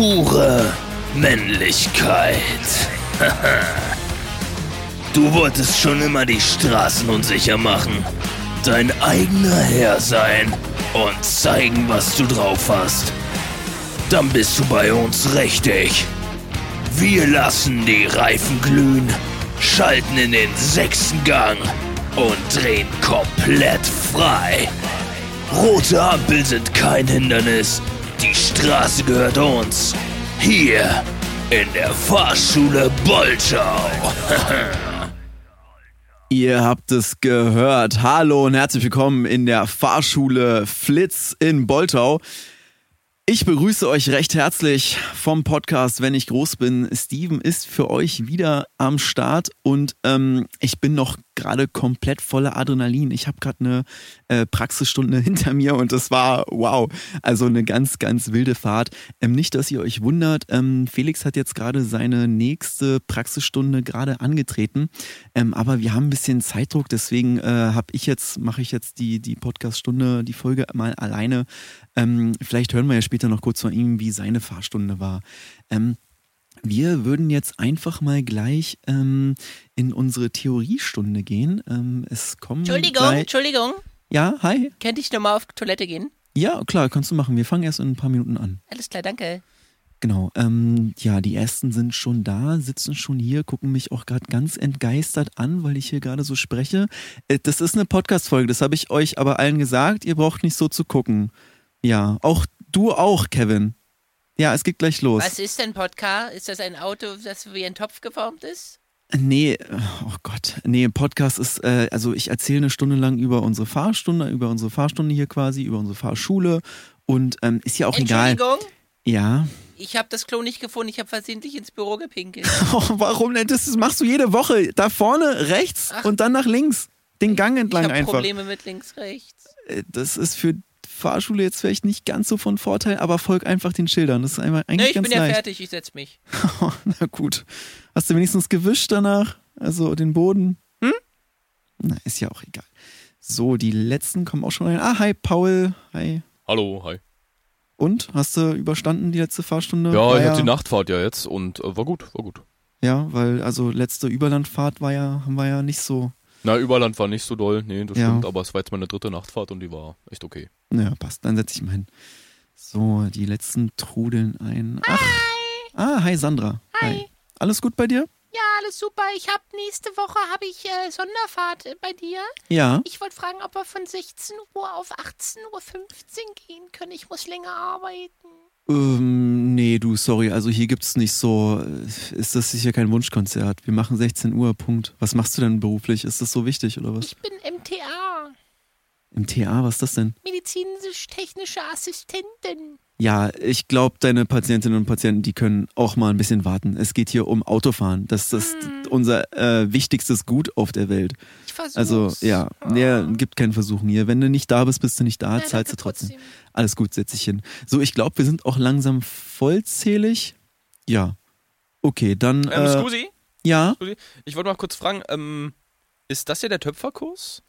pure Männlichkeit. du wolltest schon immer die Straßen unsicher machen, dein eigener Herr sein und zeigen, was du drauf hast. Dann bist du bei uns richtig. Wir lassen die Reifen glühen, schalten in den sechsten Gang und drehen komplett frei. Rote Ampel sind kein Hindernis. Die Straße gehört uns. Hier in der Fahrschule Bolschau. Ihr habt es gehört. Hallo und herzlich willkommen in der Fahrschule Flitz in Boltau. Ich begrüße euch recht herzlich vom Podcast, wenn ich groß bin. Steven ist für euch wieder am Start und ähm, ich bin noch gerade komplett voller Adrenalin. Ich habe gerade eine äh, Praxisstunde hinter mir und das war wow. Also eine ganz, ganz wilde Fahrt. Ähm, nicht, dass ihr euch wundert. Ähm, Felix hat jetzt gerade seine nächste Praxisstunde gerade angetreten. Ähm, aber wir haben ein bisschen Zeitdruck, deswegen äh, habe ich jetzt, mache ich jetzt die, die Podcaststunde, die Folge mal alleine. Ähm, vielleicht hören wir ja später noch kurz von ihm, wie seine Fahrstunde war. Ähm, wir würden jetzt einfach mal gleich ähm, in unsere Theoriestunde gehen. Ähm, es kommen Entschuldigung, gleich... Entschuldigung. Ja, hi. Könnte ich nochmal auf Toilette gehen? Ja, klar, kannst du machen. Wir fangen erst in ein paar Minuten an. Alles klar, danke. Genau. Ähm, ja, die ersten sind schon da, sitzen schon hier, gucken mich auch gerade ganz entgeistert an, weil ich hier gerade so spreche. Äh, das ist eine Podcast-Folge, das habe ich euch aber allen gesagt. Ihr braucht nicht so zu gucken. Ja, auch du auch, Kevin. Ja, es geht gleich los. Was ist denn Podcast? Ist das ein Auto, das wie ein Topf geformt ist? Nee, oh Gott. Nee, Podcast ist, äh, also ich erzähle eine Stunde lang über unsere Fahrstunde, über unsere Fahrstunde hier quasi, über unsere Fahrschule und ähm, ist ja auch egal. Entschuldigung, Ja. ich habe das Klo nicht gefunden. Ich habe versehentlich ins Büro gepinkelt. Oh, warum denn? Das machst du jede Woche. Da vorne rechts Ach. und dann nach links. Den Gang Ich entlang habe einfach. Probleme mit links, rechts. Äh, Das ist für Fahrschule jetzt vielleicht nicht ganz so von Vorteil, aber folg einfach den Schildern. Das ist einfach eigentlich Ne, ich ganz bin ja leicht. fertig, ich setz mich. Na gut. Hast du wenigstens gewischt danach? Also den Boden? Hm? Na, ist ja auch egal. So, die letzten kommen auch schon rein. Ah, hi, Paul. Hi. Hallo, hi. Und? Hast du überstanden die letzte Fahrstunde? Ja, War ich hatte die Nachtfahrt ja jetzt und äh, war gut, war gut. Ja, weil also letzte Überlandfahrt war ja, haben wir ja nicht so. Na, Überland war nicht so doll, nee, das Ja. stimmt, aber es war jetzt meine dritte Nachtfahrt und die war echt okay. Naja, passt. Dann setze ich mal hin. So, die letzten trudeln ein. Ach. Ah, hi Sandra. Hi. Alles gut bei dir? Ja, alles super. Ich habe nächste Woche habe ich äh, Sonderfahrt äh, bei dir. Ja. Ich wollte fragen, ob wir von 16 Uhr auf 18.15 Uhr gehen können. Ich muss länger arbeiten. Ähm, nee, du, sorry. Also hier gibt's nicht so. äh, Ist das sicher kein Wunschkonzert? Wir machen 16 Uhr, Punkt. Was machst du denn beruflich? Ist das so wichtig oder was? Ich bin MTA, Im TA, was ist das denn? medizinisch-technische Assistentin. Ja, ich glaube, deine Patientinnen und Patienten, die können auch mal ein bisschen warten. Es geht hier um Autofahren. Das ist unser äh, wichtigstes Gut auf der Welt. Ich versuch's. Also, ja, nee, gibt keinen Versuchen hier. Wenn du nicht da bist, bist du nicht da, Ja, zahlst du danke trotzdem. Alles gut, setz dich hin. So, ich glaube, wir sind auch langsam vollzählig. Ja. Okay, dann. Ähm, äh, Scusi, ja. Scusi, ich wollte mal kurz fragen, ähm, ist das hier der Töpferkurs?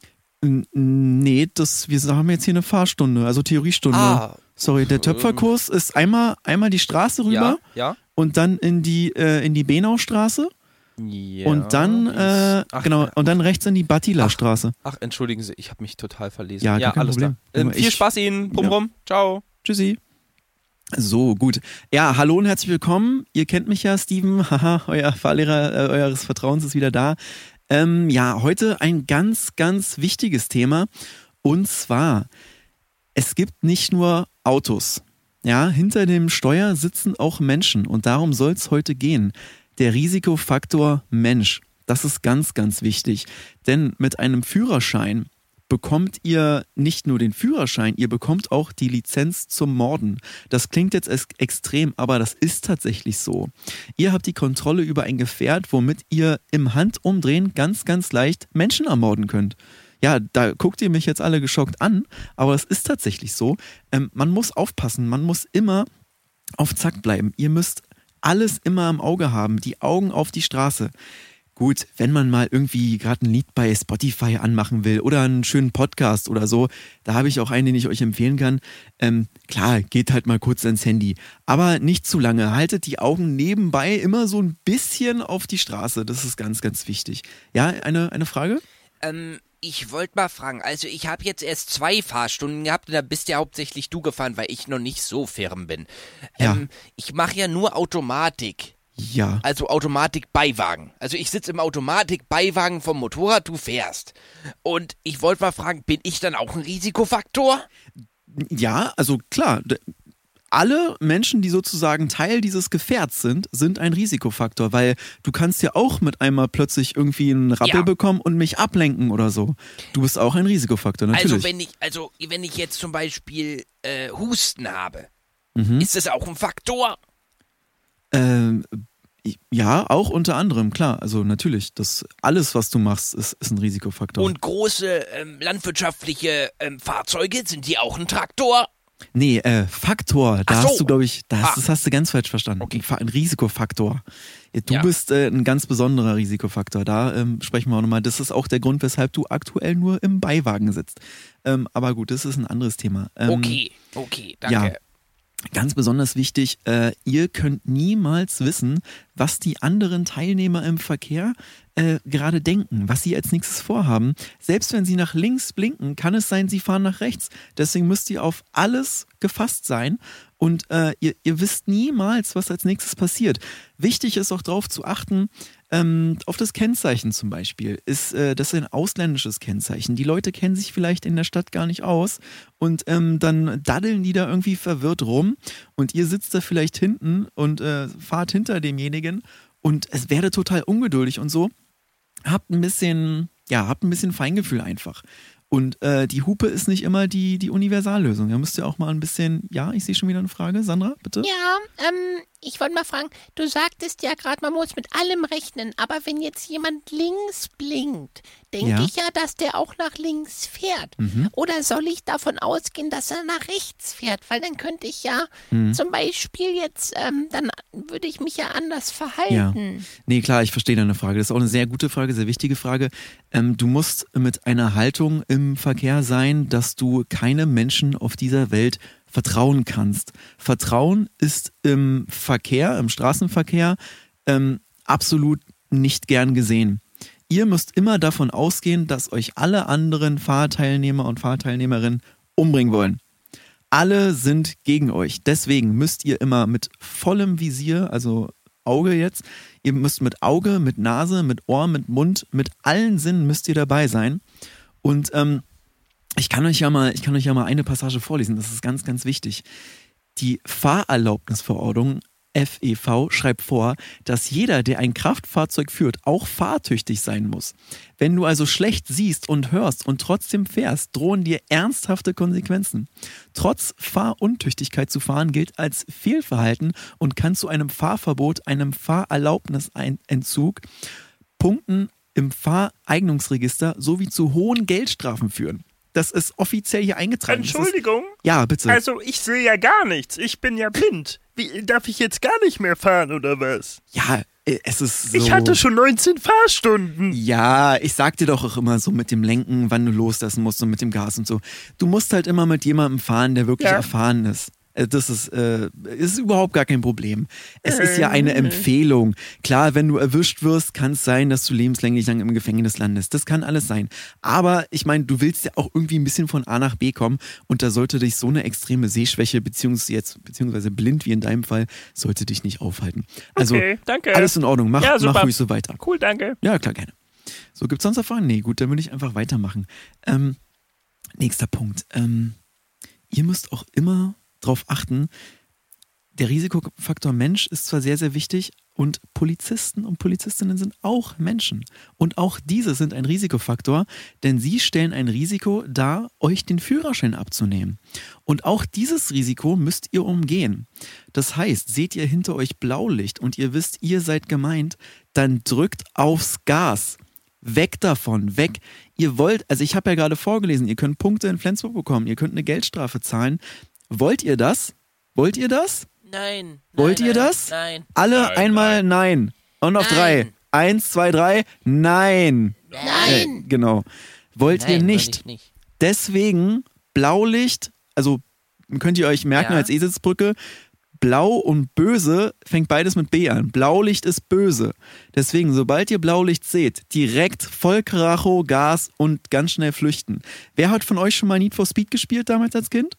Nee, das, wir haben jetzt hier eine Fahrstunde, also Theoriestunde. Ah. Sorry, der Ähm. Töpferkurs ist einmal, einmal die Straße rüber Ja, und dann in die, äh, in die Benaustraße ja. und dann, äh, Ach, genau, und dann rechts in die Battila-Straße. Ach, entschuldigen Sie, ich habe mich total verlesen. Ja, Ja, alles Problem. klar. Ähm, viel ich- Spaß Ihnen, Brumm, Ja. rum. Ciao. Tschüssi. So, gut. Ja, hallo und herzlich willkommen. Ihr kennt mich ja, Steven. Haha, euer Fahrlehrer äh, eures Vertrauens ist wieder da. Ähm, ja, heute ein ganz, ganz wichtiges Thema. Und zwar, es gibt nicht nur Autos. Ja, hinter dem Steuer sitzen auch Menschen. Und darum soll es heute gehen. Der Risikofaktor Mensch. Das ist ganz, ganz wichtig. Denn mit einem Führerschein bekommt ihr nicht nur den Führerschein, ihr bekommt auch die Lizenz zum Morden. Das klingt jetzt ex extrem, aber das ist tatsächlich so. Ihr habt die Kontrolle über ein Gefährt, womit ihr im Handumdrehen ganz, ganz leicht Menschen ermorden könnt. Ja, da guckt ihr mich jetzt alle geschockt an, aber es ist tatsächlich so. Ähm, man muss aufpassen, man muss immer auf Zack bleiben. Ihr müsst alles immer im Auge haben, die Augen auf die Straße. Gut, wenn man mal irgendwie gerade ein Lied bei Spotify anmachen will oder einen schönen Podcast oder so, da habe ich auch einen, den ich euch empfehlen kann. Ähm, klar, geht halt mal kurz ans Handy. Aber nicht zu lange. Haltet die Augen nebenbei immer so ein bisschen auf die Straße. Das ist ganz, ganz wichtig. Ja, eine, eine Frage? Ähm, ich wollte mal fragen, also ich habe jetzt erst zwei Fahrstunden gehabt und da bist ja hauptsächlich du gefahren, weil ich noch nicht so firm bin. Ja. Ähm, ich mache ja nur Automatik. Ja. Also Automatik-Beiwagen. Also ich sitze im Automatik-Beiwagen vom Motorrad, du fährst. Und ich wollte mal fragen, bin ich dann auch ein Risikofaktor? Ja, also klar. Alle Menschen, die sozusagen Teil dieses Gefährts sind, sind ein Risikofaktor, weil du kannst ja auch mit einmal plötzlich irgendwie einen Rappel Ja. bekommen und mich ablenken oder so. Du bist auch ein Risikofaktor, natürlich. Also wenn ich, also wenn ich jetzt zum Beispiel äh, Husten habe, Mhm. ist das auch ein Faktor? Ähm, ja, auch unter anderem, klar. Also natürlich, das alles, was du machst, ist, ist ein Risikofaktor. Und große ähm, landwirtschaftliche ähm, Fahrzeuge, sind die auch ein Traktor? Nee, äh, Faktor, da so. hast du, glaube ich, da hast, Ah. das hast du ganz falsch verstanden. Okay. Ein Fa- Ein Risikofaktor. Du Ja. bist äh, ein ganz besonderer Risikofaktor. Da ähm, sprechen wir auch nochmal. Das ist auch der Grund, weshalb du aktuell nur im Beiwagen sitzt. Ähm, aber gut, das ist ein anderes Thema. Ähm, Okay, okay, danke. ja. Ganz besonders wichtig, äh, ihr könnt niemals wissen, was die anderen Teilnehmer im Verkehr äh, gerade denken, was sie als nächstes vorhaben. Selbst wenn sie nach links blinken, kann es sein, sie fahren nach rechts. Deswegen müsst ihr auf alles gefasst sein und äh, ihr, ihr wisst niemals, was als nächstes passiert. Wichtig ist auch darauf zu achten, ähm, auf das Kennzeichen zum Beispiel. Ist, äh, das ist ein ausländisches Kennzeichen. Die Leute kennen sich vielleicht in der Stadt gar nicht aus und ähm, dann daddeln die da irgendwie verwirrt rum und ihr sitzt da vielleicht hinten und äh, fahrt hinter demjenigen und es werde total ungeduldig und so. Habt ein bisschen, ja, habt ein bisschen Feingefühl einfach. Und äh, die Hupe ist nicht immer die, die Universallösung. Da müsst ihr auch mal ein bisschen, ja, ich sehe schon wieder eine Frage. Sandra, bitte? Ja, ähm, ich wollte mal fragen, du sagtest ja gerade, man muss mit allem rechnen, aber wenn jetzt jemand links blinkt, denke Ja. ich ja, dass der auch nach links fährt. Mhm. Oder soll ich davon ausgehen, dass er nach rechts fährt? Weil dann könnte ich ja Mhm. zum Beispiel jetzt, ähm, dann würde ich mich ja anders Ja. verhalten. Nee, klar, ich verstehe deine Frage. Das ist auch eine sehr gute Frage, sehr wichtige Frage. Ähm, du musst mit einer Haltung im Verkehr sein, dass du keinem Menschen auf dieser Welt vertrauen kannst. Vertrauen ist im Verkehr, im Straßenverkehr, ähm, absolut nicht gern gesehen. Ihr müsst immer davon ausgehen, dass euch alle anderen Fahrteilnehmer und Fahrteilnehmerinnen umbringen wollen. Alle sind gegen euch. Deswegen müsst ihr immer mit vollem Visier, also Auge jetzt, ihr müsst mit Auge, mit Nase, mit Ohr, mit Mund, mit allen Sinnen müsst ihr dabei sein. Und ähm, ich kann euch ja mal, ich kann euch ja mal eine Passage vorlesen. Das ist ganz, ganz wichtig. Die Fahrerlaubnisverordnung FEV schreibt vor, dass jeder, der ein Kraftfahrzeug führt, auch fahrtüchtig sein muss. Wenn du also schlecht siehst und hörst und trotzdem fährst, drohen dir ernsthafte Konsequenzen. Trotz Fahruntüchtigkeit zu fahren gilt als Fehlverhalten und kann zu einem Fahrverbot, einem Fahrerlaubnisentzug, Punkten im Fahreignungsregister sowie zu hohen Geldstrafen führen. Das ist offiziell hier eingetragen. Das ist- Entschuldigung. Ja, bitte. Also ich sehe ja gar nichts. Ich bin ja blind. Wie, darf ich jetzt gar nicht mehr fahren oder was? ja, äh, es ist so. Ich hatte schon 19 Fahrstunden. Ja, ich sag dir doch auch immer so mit dem Lenken, wann du loslassen musst und mit dem Gas und so. Du musst halt immer mit jemandem fahren, der wirklich Ja. erfahren ist. Äh, Das ist, äh, ist überhaupt gar kein Problem. Es ist ja eine Empfehlung. Klar, wenn du erwischt wirst, kann es sein, dass du lebenslänglich lang im Gefängnis landest. Das kann alles sein. Aber ich meine, du willst ja auch irgendwie ein bisschen von A nach B kommen und da sollte dich so eine extreme Sehschwäche, beziehungsweise jetzt, beziehungsweise blind wie in deinem Fall, sollte dich nicht aufhalten. Also, Okay, danke. alles in Ordnung. Mach, Ja, mach ruhig so weiter. Cool, danke. Ja, klar, gerne. So, gibt's sonst noch Fragen? Nee, gut, dann würde ich einfach weitermachen. Ähm, nächster Punkt. Ähm, ihr müsst auch immer darauf achten, der Risikofaktor Mensch ist zwar sehr, sehr wichtig, Und Polizisten und Polizistinnen sind auch Menschen. Und auch diese sind ein Risikofaktor, denn sie stellen ein Risiko dar, euch den Führerschein abzunehmen. Und auch dieses Risiko müsst ihr umgehen. Das heißt, seht ihr hinter euch Blaulicht und ihr wisst, ihr seid gemeint, dann drückt aufs Gas. Weg davon, weg. Ihr wollt, also ich habe ja gerade vorgelesen, ihr könnt Punkte in Flensburg bekommen, ihr könnt eine Geldstrafe zahlen. Wollt ihr das? Wollt ihr das? Nein. Wollt nein, ihr nein, das? Nein. Alle einmal nein. Und auf Nein. drei. Eins, zwei, drei. Nein. Äh, Nein. genau. Wollt Nein, ihr nicht. ich nicht. Deswegen Blaulicht, also könnt ihr euch merken Ja. als Eselsbrücke, Blau und böse fängt beides mit B an. Blaulicht ist böse. Deswegen, sobald ihr Blaulicht seht, direkt Vollkaracho, Gas und ganz schnell flüchten. Wer hat von euch schon mal Need for Speed gespielt damals als Kind?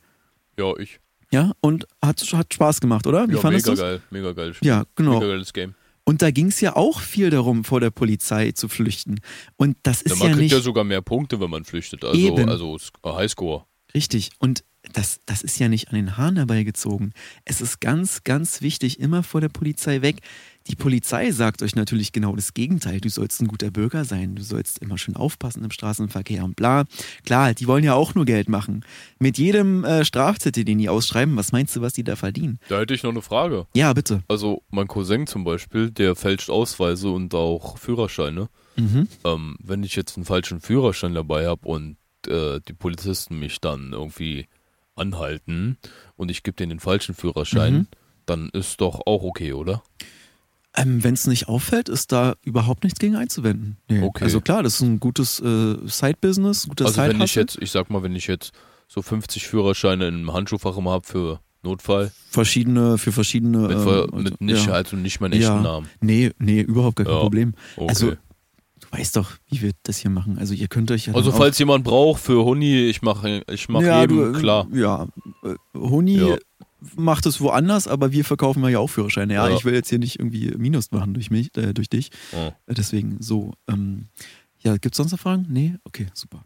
Ja, ich. Ja, und hat, hat Spaß gemacht, oder? Wie ja, fandest mega du's? geil. Mega geil. Spiel. Ja, genau. Mega geiles Game. Und da ging es ja auch viel darum, vor der Polizei zu flüchten. Und das Ja, ist man ja, kriegt nicht ja sogar mehr Punkte, wenn man flüchtet. Also, Eben. also Highscore. richtig. Und das, das ist ja nicht an den Haaren herbeigezogen. Es ist ganz, ganz wichtig, immer vor der Polizei weg. Die Polizei sagt euch natürlich genau das Gegenteil. Du sollst ein guter Bürger sein. Du sollst immer schön aufpassen im Straßenverkehr und bla. Klar, die wollen ja auch nur Geld machen. Mit jedem äh, Strafzettel, den die ausschreiben, was meinst du, was die da verdienen? Da hätte ich noch eine Frage. Ja, bitte. Also, mein Cousin zum Beispiel, der fälscht Ausweise und auch Führerscheine. Mhm. Ähm, wenn ich jetzt einen falschen Führerschein dabei habe und äh, die Polizisten mich dann irgendwie anhalten und ich gebe denen den falschen Führerschein, Mhm. dann ist doch auch okay, oder? Ähm, Wenn es nicht auffällt, ist da überhaupt nichts gegen einzuwenden. Nee. Okay. Also klar, das ist ein gutes äh, Side-Business, ein guter Also wenn ich jetzt, ich sag mal, wenn ich jetzt so 50 Führerscheine im Handschuhfach immer habe für Notfall, verschiedene, für verschiedene. mit, ähm, also, mit nicht, ja. also nicht meinen echten ja. Namen. Nee, nee, überhaupt gar kein Ja. Problem. Okay. Also, du weißt doch, wie wir das hier machen. Also ihr könnt euch ja Also falls jemand braucht für Huni, ich mache ich mach ja, jedem du, klar. Ja, äh, Honi Ja. Macht es woanders, aber wir verkaufen ja auch Führerscheine. Ja, Ja. ich will jetzt hier nicht irgendwie Minus machen durch mich, äh, durch dich. Ja. Äh, Deswegen so. Ähm, ja, gibt's sonst noch Fragen? Nee? Okay, super.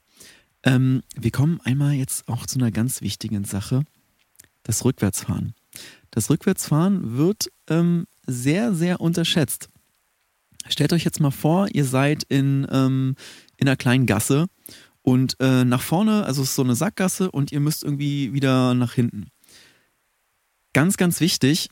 Ähm, wir kommen einmal jetzt auch zu einer ganz wichtigen Sache. Das Rückwärtsfahren. Das Rückwärtsfahren wird ähm, sehr, sehr unterschätzt. Stellt euch jetzt mal vor, ihr seid in, ähm, in einer kleinen Gasse und äh, nach vorne, also es ist so eine Sackgasse und ihr müsst irgendwie wieder nach hinten. Ganz, ganz wichtig,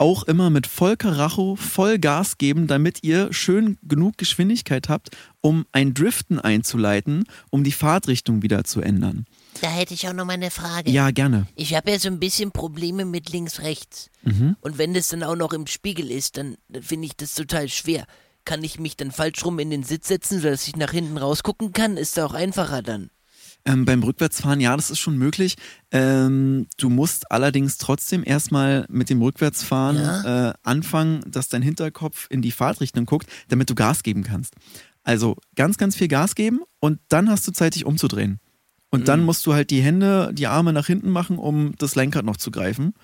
auch immer mit voll Karacho, voll Gas geben, damit ihr schön genug Geschwindigkeit habt, um ein Driften einzuleiten, um die Fahrtrichtung wieder zu ändern. Da hätte ich auch noch mal eine Frage. Ja, gerne. Ich habe ja so ein bisschen Probleme mit links-rechts. Mhm. Und wenn das dann auch noch im Spiegel ist, dann dann finde ich das total schwer. Kann ich mich dann falsch rum in den Sitz setzen, sodass ich nach hinten rausgucken kann? Ist da auch einfacher dann. Ähm, beim Rückwärtsfahren, ja, das ist schon möglich. Ähm, du musst allerdings trotzdem erstmal mit dem Rückwärtsfahren äh, anfangen, dass dein Hinterkopf in die Fahrtrichtung guckt, damit du Gas geben kannst. Also ganz, ganz viel Gas geben und dann hast du Zeit, dich umzudrehen. Und dann musst du halt die Hände, die Arme nach hinten machen, um das Lenkrad noch zu greifen.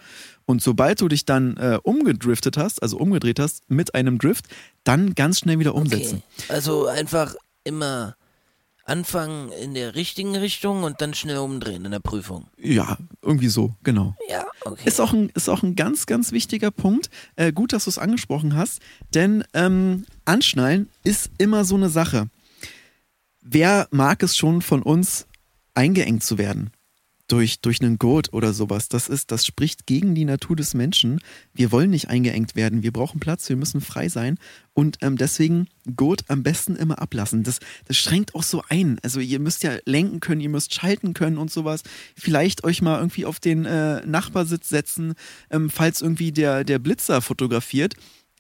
Und sobald du dich dann äh, umgedriftet hast, also umgedreht hast mit einem Drift, dann ganz schnell wieder umsetzen. Okay. Also einfach immer anfangen in der richtigen Richtung und dann schnell umdrehen in der Prüfung. Ja, irgendwie so, genau. Ja, okay. Ist auch ein, ist auch ein ganz, ganz wichtiger Punkt. Äh, gut, dass du es angesprochen hast, denn ähm, Anschnallen ist immer so eine Sache. Wer mag es schon von uns, eingeengt zu werden? Durch, durch einen Gurt oder sowas. Das ist, das spricht gegen die Natur des Menschen. Wir wollen nicht eingeengt werden. Wir brauchen Platz, wir müssen frei sein. Und ähm, deswegen Gurt am besten immer ablassen. Das, das schränkt auch so ein. Also ihr müsst ja lenken können, ihr müsst schalten können und sowas. Vielleicht euch mal irgendwie auf den äh, Nachbarsitz setzen, ähm, falls irgendwie der, der Blitzer fotografiert.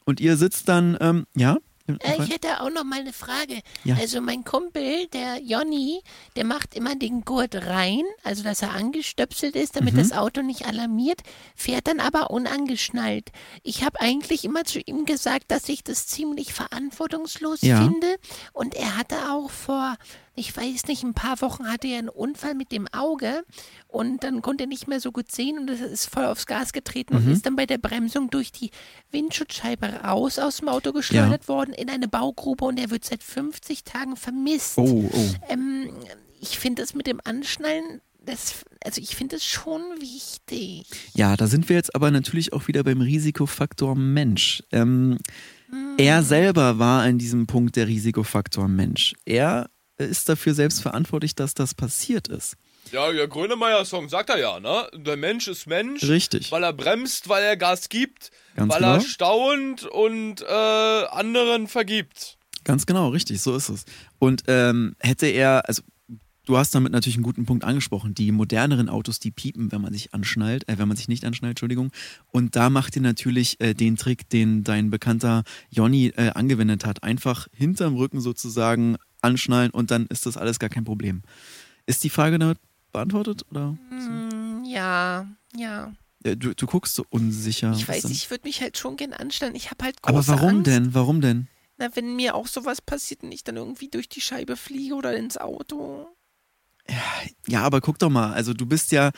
Und ihr sitzt dann, ähm, ja? Äh, ich hätte auch noch mal eine Frage. Ja. Also mein Kumpel, der Jonny, der macht immer den Gurt rein, also dass er angestöpselt ist, damit Mhm. das Auto nicht alarmiert, fährt dann aber unangeschnallt. Ich habe eigentlich immer zu ihm gesagt, dass ich das ziemlich verantwortungslos Ja. finde. Und er hatte auch vor, ich weiß nicht, ein paar Wochen hatte er einen Unfall mit dem Auge und dann konnte er nicht mehr so gut sehen und es ist voll aufs Gas getreten Mhm. und ist dann bei der Bremsung durch die Windschutzscheibe raus aus dem Auto geschleudert worden in eine Baugrube und er wird seit 50 Tagen vermisst. Oh, oh. Ähm, ich finde das mit dem Anschnallen das, also ich finde es schon wichtig. Ja, da sind wir jetzt aber natürlich auch wieder beim Risikofaktor Mensch. Ähm, Er selber war in diesem Punkt der Risikofaktor Mensch. Er ist dafür selbst verantwortlich, dass das passiert ist. Ja, der Grönemeyer-Song sagt er ja, ne? Der Mensch ist Mensch. Richtig. Weil er bremst, weil er Gas gibt, Ganz weil genau. er staunt und äh, anderen vergibt. Ganz genau, richtig, so ist es. Und ähm, hätte er, also du hast damit natürlich einen guten Punkt angesprochen, die moderneren Autos, die piepen, wenn man sich anschnallt, äh, wenn man sich nicht anschnallt, Entschuldigung. Und da macht ihr natürlich äh, den Trick, den dein bekannter Jonny äh, angewendet hat. Einfach hinterm Rücken sozusagen anschnallen und dann ist das alles gar kein Problem. Ist die Frage damit beantwortet? Oder? Hm, ja, ja. Äh, Du, du guckst so unsicher. Ich weiß, ich würde mich halt schon gern anstellen. Ich habe halt Aber große warum Angst. denn? Warum denn? Na, wenn mir auch sowas passiert und ich dann irgendwie durch die Scheibe fliege oder ins Auto. Ja, aber guck doch mal, also du bist ja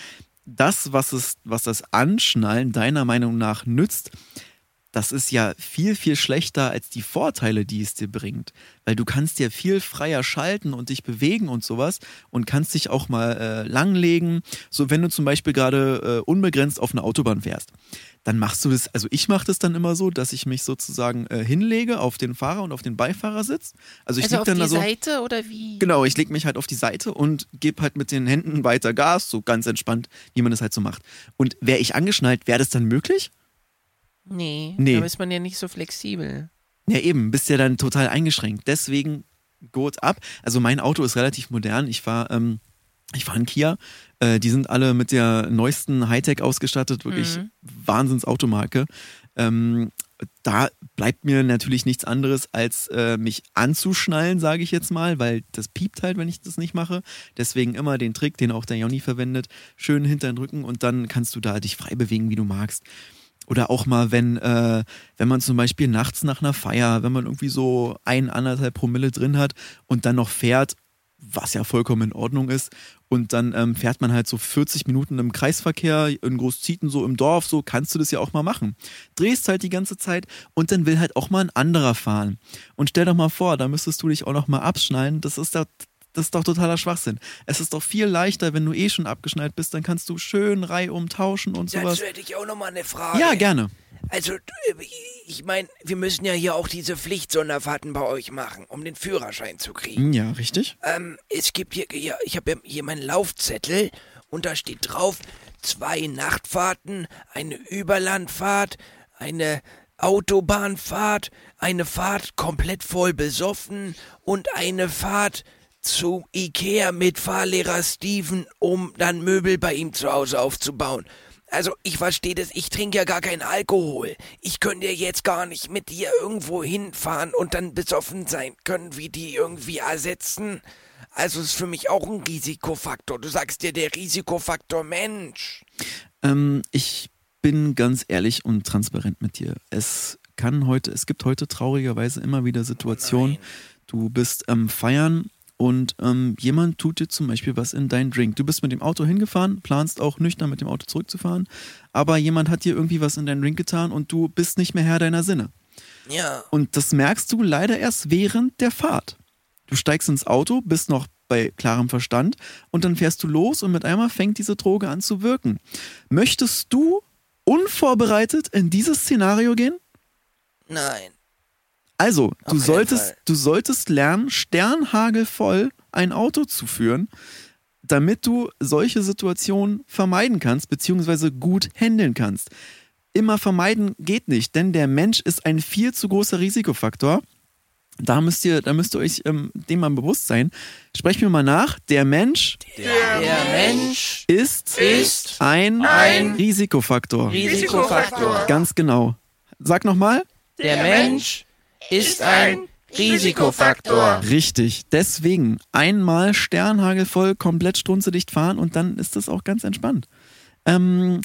das, was es, was das Anschnallen deiner Meinung nach nützt, das ist ja viel, viel schlechter als die Vorteile, die es dir bringt. Weil du kannst ja viel freier schalten und dich bewegen und sowas und kannst dich auch mal äh, langlegen. So, wenn du zum Beispiel gerade äh, unbegrenzt auf einer Autobahn fährst, dann machst du das, also ich mache das dann immer so, dass ich mich sozusagen äh, hinlege auf den Fahrer und auf den Beifahrersitz. Also ich also lieg auf dann die da so. Seite oder wie? Genau, ich lege mich halt auf die Seite und gebe halt mit den Händen weiter Gas, so ganz entspannt, wie man das halt so macht. Und wäre ich angeschnallt, wäre das dann möglich? Nee, Nee. da ist man ja nicht so flexibel. Ja, eben, bist ja dann total eingeschränkt. Deswegen Gurt ab. Also mein Auto ist relativ modern. Ich fahre ähm, ich fahr einen Kia. Äh, die sind alle mit der neuesten Hightech ausgestattet. Wirklich Mhm. Wahnsinns-Automarke. Ähm, da bleibt mir natürlich nichts anderes, als äh, mich anzuschnallen, sage ich jetzt mal, weil das piept halt, wenn ich das nicht mache. Deswegen immer den Trick, den auch der Jonny verwendet, schön hinter den Rücken und dann kannst du da dich frei bewegen, wie du magst. Oder auch mal, wenn, äh, wenn man zum Beispiel nachts nach einer Feier, wenn man irgendwie so ein, anderthalb Promille drin hat und dann noch fährt, was ja vollkommen in Ordnung ist, und dann ähm, fährt man halt so 40 Minuten im Kreisverkehr in Großzieten, so im Dorf, so kannst du das ja auch mal machen. Drehst halt die ganze Zeit und dann will halt auch mal ein anderer fahren. Und stell doch mal vor, da müsstest du dich auch noch mal abschnallen. Das ist doch, das ist doch totaler Schwachsinn. Es ist doch viel leichter, wenn du eh schon abgeschnallt bist, dann kannst du schön reihum tauschen und sowas. Dazu hätte ich auch noch mal eine Frage. Ja, gerne. Also, äh, ich meine, wir müssen ja hier auch diese Pflichtsonderfahrten bei euch machen, um den Führerschein zu kriegen. Ja, richtig. Ähm, es gibt hier, ja, ich habe hier meinen Laufzettel und da steht drauf, zwei Nachtfahrten, eine Überlandfahrt, eine Autobahnfahrt, eine Fahrt komplett voll besoffen und eine Fahrt zu Ikea mit Fahrlehrer Steven, um dann Möbel bei ihm zu Hause aufzubauen. Also, ich verstehe das, ich trinke ja gar keinen Alkohol. Ich könnte ja jetzt gar nicht mit dir irgendwo hinfahren und dann besoffen sein. Können wir die irgendwie ersetzen? Also, ist für mich auch ein Risikofaktor. Du sagst dir der Risikofaktor Mensch. Ähm, ich bin ganz ehrlich und transparent mit dir. Es kann heute, es gibt heute traurigerweise immer wieder Situationen, du bist am Feiern und ähm, jemand tut dir zum Beispiel was in deinen Drink. Du bist mit dem Auto hingefahren, planst auch nüchtern mit dem Auto zurückzufahren, aber jemand hat dir irgendwie was in deinen Drink getan und du bist nicht mehr Herr deiner Sinne. Ja. Und das merkst du leider erst während der Fahrt. Du steigst ins Auto, bist noch bei klarem Verstand und dann fährst du los und mit einmal fängt diese Droge an zu wirken. Möchtest du unvorbereitet in dieses Szenario gehen? Nein. Also, du solltest, Fall. du solltest lernen, sternhagelvoll ein Auto zu führen, damit du solche Situationen vermeiden kannst, beziehungsweise gut handeln kannst. Immer vermeiden geht nicht, denn der Mensch ist ein viel zu großer Risikofaktor. Da müsst ihr, da müsst ihr euch ähm, dem mal bewusst sein. Sprecht mir mal nach. Der Mensch Der Mensch ist, ist ein, ein Risikofaktor. Risikofaktor. Ganz genau. Sag nochmal. Der Mensch ist ein Risikofaktor. Richtig. Deswegen einmal sternhagelvoll komplett strunzedicht fahren und dann ist das auch ganz entspannt. Ähm,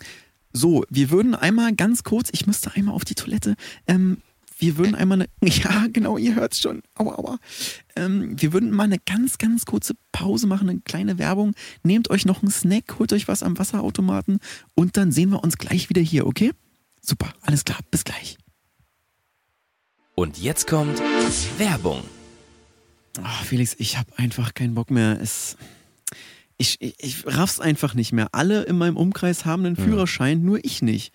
so, wir würden einmal ganz kurz, ich müsste einmal auf die Toilette, ähm, wir würden einmal eine, ja genau, ihr hört's schon, aua, aua. Ähm, wir würden mal eine ganz, ganz kurze Pause machen, eine kleine Werbung. Nehmt euch noch einen Snack, holt euch was am Wasserautomaten und dann sehen wir uns gleich wieder hier, okay? Super, alles klar, bis gleich. Und jetzt kommt Werbung. Ach, Felix, ich habe einfach keinen Bock mehr. Es, Ich, ich, ich raff's einfach nicht mehr. Alle in meinem Umkreis haben einen Führerschein, nur ich nicht.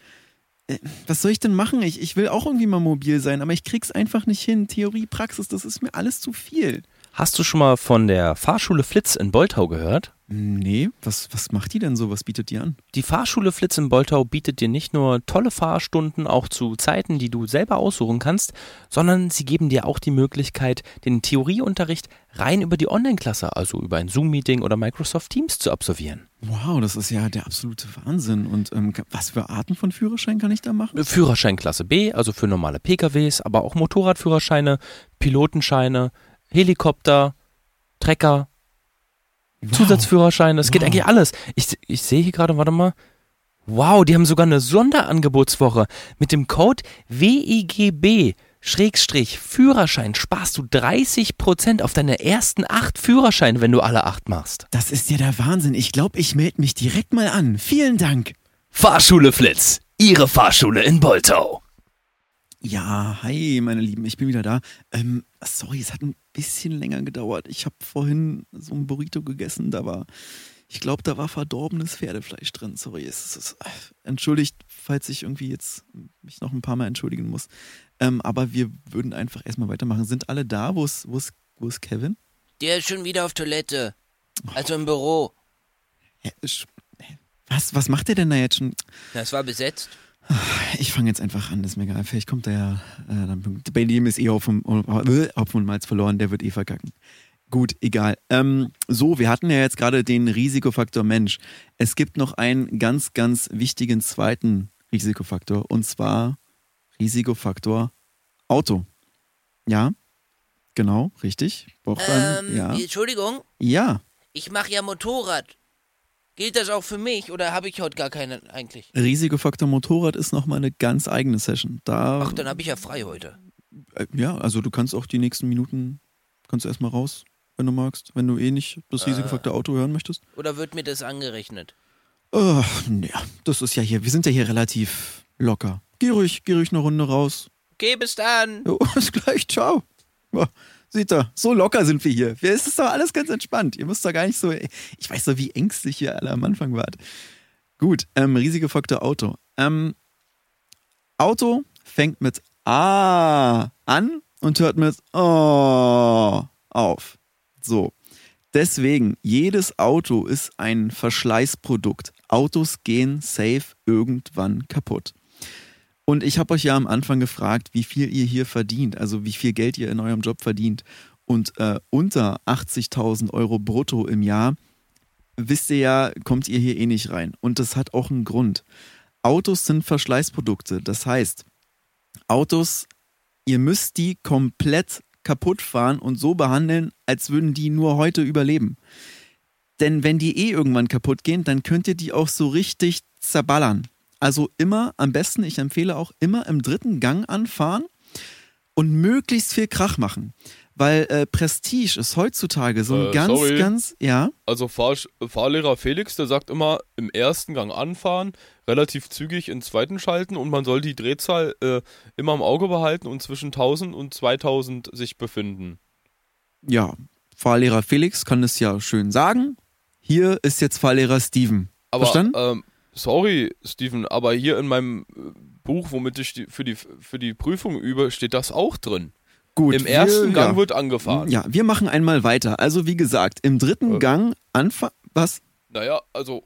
Äh, Was soll ich denn machen? Ich, ich will auch irgendwie mal mobil sein, aber ich krieg's einfach nicht hin. Theorie, Praxis, das ist mir alles zu viel. Hast du schon mal von der Fahrschule Flitz in Boltau gehört? Nee, was, was macht die denn so? Was bietet die an? Die Fahrschule Flitz in Boltau bietet dir nicht nur tolle Fahrstunden auch zu Zeiten, die du selber aussuchen kannst, sondern sie geben dir auch die Möglichkeit, den Theorieunterricht rein über die Online-Klasse, also über ein Zoom-Meeting oder Microsoft Teams zu absolvieren. Wow, das ist ja der absolute Wahnsinn. Und ähm, was für Arten von Führerschein kann ich da machen? Führerschein Klasse B, also für normale PKWs, aber auch Motorradführerscheine, Pilotenscheine, Helikopter, Trecker, Zusatzführerscheine, es geht Wow. eigentlich alles. Ich, ich sehe hier gerade, warte mal. Wow, die haben sogar eine Sonderangebotswoche. Mit dem Code WIGB Schrägstrich Führerschein sparst du 30% auf deine ersten acht Führerscheine, wenn du alle acht machst. Das ist ja der Wahnsinn. Ich glaube, ich melde mich direkt mal an. Vielen Dank. Fahrschule Flitz, Ihre Fahrschule in Boltau. Ja, hi, meine Lieben, ich bin wieder da. Ähm, sorry, es hat ein bisschen länger gedauert. Ich habe vorhin so ein Burrito gegessen, da war, ich glaube, da war verdorbenes Pferdefleisch drin. Sorry, es ist, äh, entschuldigt, falls ich irgendwie jetzt mich noch ein paar Mal entschuldigen muss. Ähm, aber wir würden einfach erstmal weitermachen. Sind alle da? Wo ist, wo ist, wo ist Kevin? Der ist schon wieder auf Toilette. Also im Büro. Hä, Was, was macht der denn da jetzt schon? Das war besetzt. Ich fange jetzt einfach an, ist mir egal. Vielleicht kommt er ja äh, dann. Bei dem ist eh Hopfen, Hopfen und Malz verloren, der wird eh verkacken. Gut, egal. Ähm, so, wir hatten ja jetzt gerade den Risikofaktor Mensch. Es gibt noch einen ganz, ganz wichtigen zweiten Risikofaktor und zwar Risikofaktor Auto. Ja, genau, richtig. Braucht Ähm, ja. Entschuldigung, ja, ich mache ja Motorrad. Gilt das auch für mich oder habe ich heute gar keine eigentlich? Risikofaktor Motorrad ist nochmal eine ganz eigene Session. Da Ach, dann habe ich ja frei heute. Äh, Ja, also du kannst auch die nächsten Minuten, kannst du erstmal raus, wenn du magst, wenn du eh nicht das Risikofaktor Auto hören möchtest. Oder wird mir das angerechnet? Oh, ja, das ist ja hier, wir sind ja hier relativ locker. Geh ruhig, geh ruhig eine Runde raus. Okay, bis dann. Jo, bis gleich, ciao. Seht ihr, so locker sind wir hier. Es ist doch alles ganz entspannt. Ihr müsst doch gar nicht so, ich weiß doch, wie ängstlich ihr alle am Anfang wart. Gut, ähm, Risikofaktor Auto. Ähm, Auto fängt mit A an und hört mit O auf. So. Deswegen, jedes Auto ist ein Verschleißprodukt. Autos gehen safe irgendwann kaputt. Und ich habe euch ja am Anfang gefragt, wie viel ihr hier verdient, also wie viel Geld ihr in eurem Job verdient. Und äh, unter 80.000 Euro brutto im Jahr, wisst ihr ja, kommt ihr hier eh nicht rein. Und das hat auch einen Grund. Autos sind Verschleißprodukte. Das heißt, Autos, ihr müsst die komplett kaputt fahren und so behandeln, als würden die nur heute überleben. Denn wenn die eh irgendwann kaputt gehen, dann könnt ihr die auch so richtig zerballern. Also immer, am besten, ich empfehle auch immer im dritten Gang anfahren und möglichst viel Krach machen. Weil äh, Prestige ist heutzutage so ein Äh, ganz, sorry. ganz, ja. Also Fahr Fahrlehrer Felix, der sagt immer, im ersten Gang anfahren, relativ zügig in zweiten schalten und man soll die Drehzahl äh, immer im Auge behalten und zwischen 1000 und 2000 sich befinden. Ja, Fahrlehrer Felix kann es ja schön sagen. Hier ist jetzt Fahrlehrer Steven. Aber Verstanden? ähm, sorry, Steven, aber hier in meinem äh, Buch, womit ich die, für, die, für die Prüfung übe, steht das auch drin. Gut. Im ersten wir, Gang ja. wird angefahren. Ja, wir machen einmal weiter. Also wie gesagt, im dritten Äh. Gang anfangen. Was? Naja, also.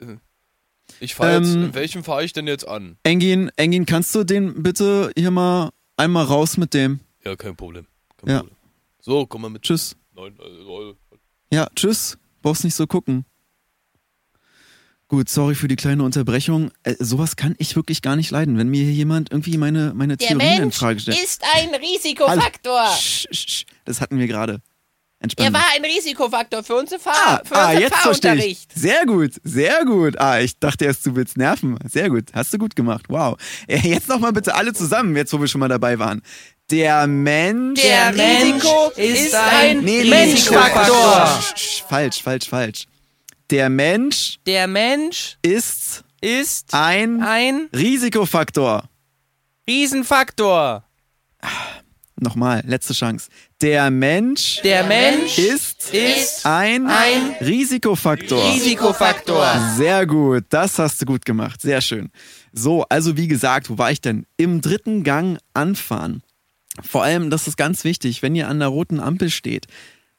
äh, Ich fahre Ähm, jetzt. In welchem fahre ich denn jetzt an? Engin, Engin, kannst du den bitte hier mal einmal raus mit dem? Ja, kein Problem. Kein Ja. Problem. So, komm mal mit. Tschüss. Neun, äh, Ja, tschüss. Brauchst nicht so gucken. Gut, sorry für die kleine Unterbrechung. Äh, sowas kann ich wirklich gar nicht leiden, wenn mir hier jemand irgendwie meine, meine Der Theorien in Mensch Frage stellt. ist ein Risikofaktor. Sch, sch, sch. Das hatten wir gerade. Er Entspannt. war ein Risikofaktor für unsere Fahr Ah, für ah unseren jetzt verstehe ich. Fahrunterricht. Sehr gut, sehr gut. Ah, ich dachte erst, du willst nerven. Sehr gut, hast du gut gemacht. Wow. Äh, Jetzt nochmal bitte alle zusammen, jetzt wo wir schon mal dabei waren. Der Mensch. Der Risiko ist ein Nee, nee, Menschfaktor. Sch, sch, Falsch, falsch, falsch. Der Mensch Der Mensch ist ist ein ein Risikofaktor. Riesenfaktor. Nochmal, letzte Chance. Der Mensch, Der Mensch ist, ist ein, ein Risikofaktor. Risikofaktor. Sehr gut, das hast du gut gemacht, sehr schön. So, also wie gesagt, wo war ich denn? Im dritten Gang anfahren. Vor allem, das ist ganz wichtig, wenn ihr an der roten Ampel steht.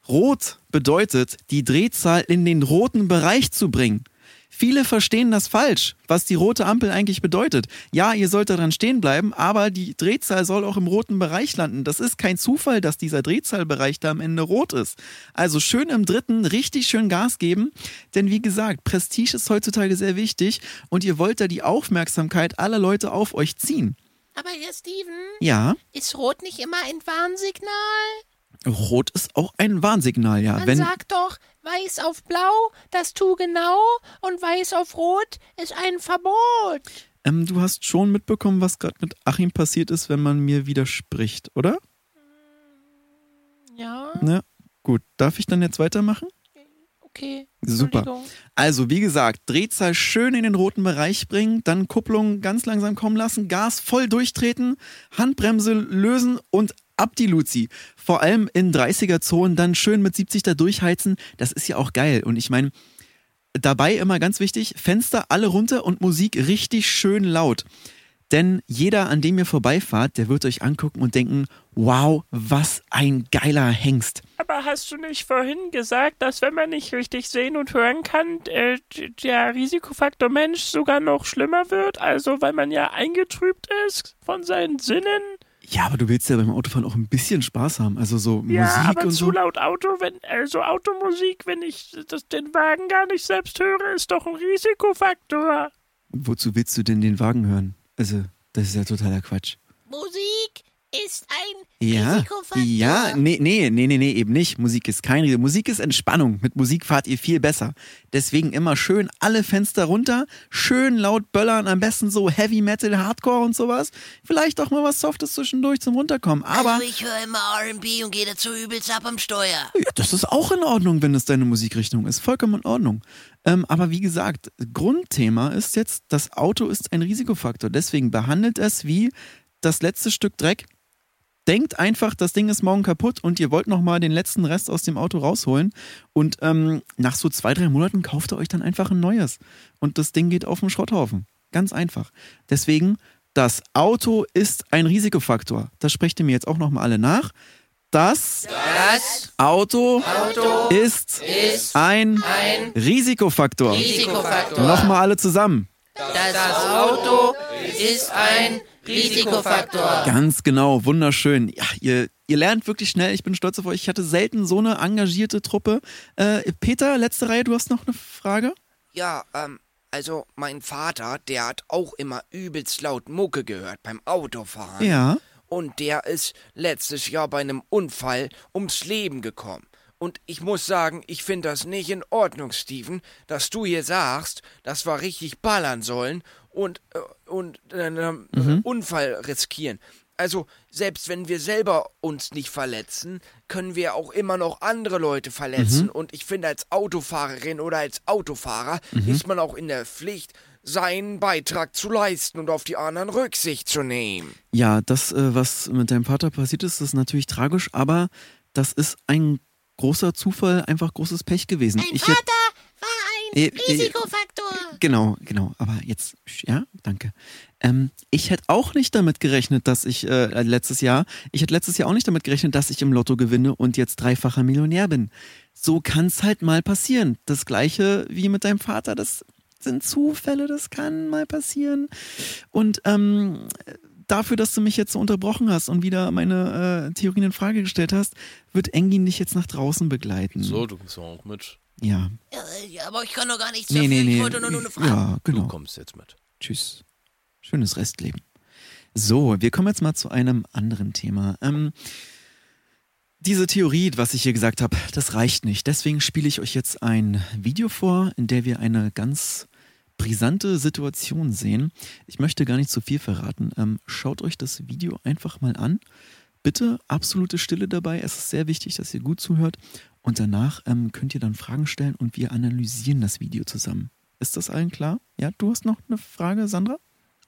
Rot bedeutet, die Drehzahl in den roten Bereich zu bringen. Viele verstehen das falsch, was die rote Ampel eigentlich bedeutet. Ja, ihr sollt daran stehen bleiben, aber die Drehzahl soll auch im roten Bereich landen. Das ist kein Zufall, dass dieser Drehzahlbereich da am Ende rot ist. Also schön im dritten richtig schön Gas geben, denn wie gesagt, Prestige ist heutzutage sehr wichtig und ihr wollt da die Aufmerksamkeit aller Leute auf euch ziehen. Aber Herr Steven, Ja, ist Rot nicht immer ein Warnsignal? Rot ist auch ein Warnsignal, ja. Man Wenn, sagt doch, weiß auf blau, das tu genau, und weiß auf rot ist ein Verbot. ähm, du hast schon mitbekommen, was gerade mit Achim passiert ist, wenn man mir widerspricht, oder? Ja, Ne? Gut, darf ich dann jetzt weitermachen? okay. Super. Also, wie gesagt, Drehzahl schön in den roten Bereich bringen, dann Kupplung ganz langsam kommen lassen, Gas voll durchtreten, Handbremse lösen und ab die Luzi. Vor allem in 30er-Zonen dann schön mit 70 da durchheizen. Das ist ja auch geil. Und ich meine, dabei immer ganz wichtig, Fenster alle runter und Musik richtig schön laut. Denn jeder, an dem ihr vorbeifahrt, der wird euch angucken und denken, wow, was ein geiler Hengst. Aber hast du nicht vorhin gesagt, dass wenn man nicht richtig sehen und hören kann, äh, der Risikofaktor Mensch sogar noch schlimmer wird? Also weil man ja eingetrübt ist von seinen Sinnen? Ja, aber du willst ja beim Autofahren auch ein bisschen Spaß haben. Also so Ja, Musik aber und zu so. laut Auto, wenn, also Automusik, wenn ich das, den Wagen gar nicht selbst höre, ist doch ein Risikofaktor. Wozu willst du denn den Wagen hören? Also, das ist ja totaler Quatsch. Musik ist ein Ja, Risikofaktor. ja, nee, nee, nee, nee, nee, eben nicht. Musik ist kein Risiko. Musik ist Entspannung. Mit Musik fahrt ihr viel besser. Deswegen immer schön alle Fenster runter, schön laut böllern, am besten so Heavy Metal, Hardcore und sowas. Vielleicht auch mal was Softes zwischendurch zum Runterkommen. Aber also ich höre immer R&B und gehe dazu übelst ab am Steuer. ja, das ist auch in Ordnung, wenn es deine Musikrichtung ist. Vollkommen in Ordnung. Ähm, aber wie gesagt, Grundthema ist jetzt, das Auto ist ein Risikofaktor. Deswegen behandelt es wie das letzte Stück Dreck. Denkt einfach, das Ding ist morgen kaputt und ihr wollt nochmal den letzten Rest aus dem Auto rausholen. Und ähm, nach so zwei, drei Monaten kauft ihr euch dann einfach ein neues. Und das Ding geht auf den Schrotthaufen. Ganz einfach. Deswegen, das Auto ist ein Risikofaktor. Das sprecht ihr mir jetzt auch nochmal alle nach. Das, Das Auto, Auto ist, ein, Risikofaktor. Risikofaktor. Nochmal alle zusammen. Das Auto ist ein Risikofaktor. Ganz genau, wunderschön. Ja, ihr, ihr lernt wirklich schnell. Ich bin stolz auf euch. Ich hatte selten so eine engagierte Truppe. Äh, Peter, letzte Reihe, du hast noch eine Frage? Ja, ähm, also mein Vater, der hat auch immer übelst laut Mucke gehört beim Autofahren. Ja. Und der ist letztes Jahr bei einem Unfall ums Leben gekommen. Und ich muss sagen, ich finde das nicht in Ordnung, Steven, dass du hier sagst, dass wir richtig ballern sollen und, äh, und einen äh, Unfall riskieren. Also, selbst wenn wir selber uns nicht verletzen, können wir auch immer noch andere Leute verletzen. Und ich finde, als Autofahrerin oder als Autofahrer ist man auch in der Pflicht, seinen Beitrag zu leisten und auf die anderen Rücksicht zu nehmen. Ja, das, äh, was mit deinem Vater passiert ist, ist natürlich tragisch, aber das ist ein großer Zufall, einfach großes Pech gewesen. Mein Ich Vater war ein Äh, äh, Risikofaktor. Genau, genau. Aber jetzt, ja, danke. Ähm, ich hätte auch nicht damit gerechnet, dass ich äh, letztes Jahr, ich hätte letztes Jahr auch nicht damit gerechnet, dass ich im Lotto gewinne und jetzt dreifacher Millionär bin. So kann es halt mal passieren. Das gleiche wie mit deinem Vater, das sind Zufälle, das kann mal passieren. Und ähm, dafür, dass du mich jetzt so unterbrochen hast und wieder meine äh, Theorien in Frage gestellt hast, wird Engin dich jetzt nach draußen begleiten. So, du kommst auch mit. Ja. Äh, Ja, aber ich kann doch gar nichts Nee, dafür. nee, nee. Ich wollte nur, nur eine Frage. Ja, genau. Du kommst jetzt mit. Tschüss. Schönes Restleben. So, wir kommen jetzt mal zu einem anderen Thema. Ähm, diese Theorie, was ich hier gesagt habe, das reicht nicht. Deswegen spiele ich euch jetzt ein Video vor, in der wir eine ganz brisante Situation sehen. Ich möchte gar nicht zu viel verraten. Ähm, schaut euch das Video einfach mal an. Bitte absolute Stille dabei. Es ist sehr wichtig, dass ihr gut zuhört. Und danach ähm, könnt ihr dann Fragen stellen und wir analysieren das Video zusammen. Ist das allen klar? Ja, du hast noch eine Frage, Sandra?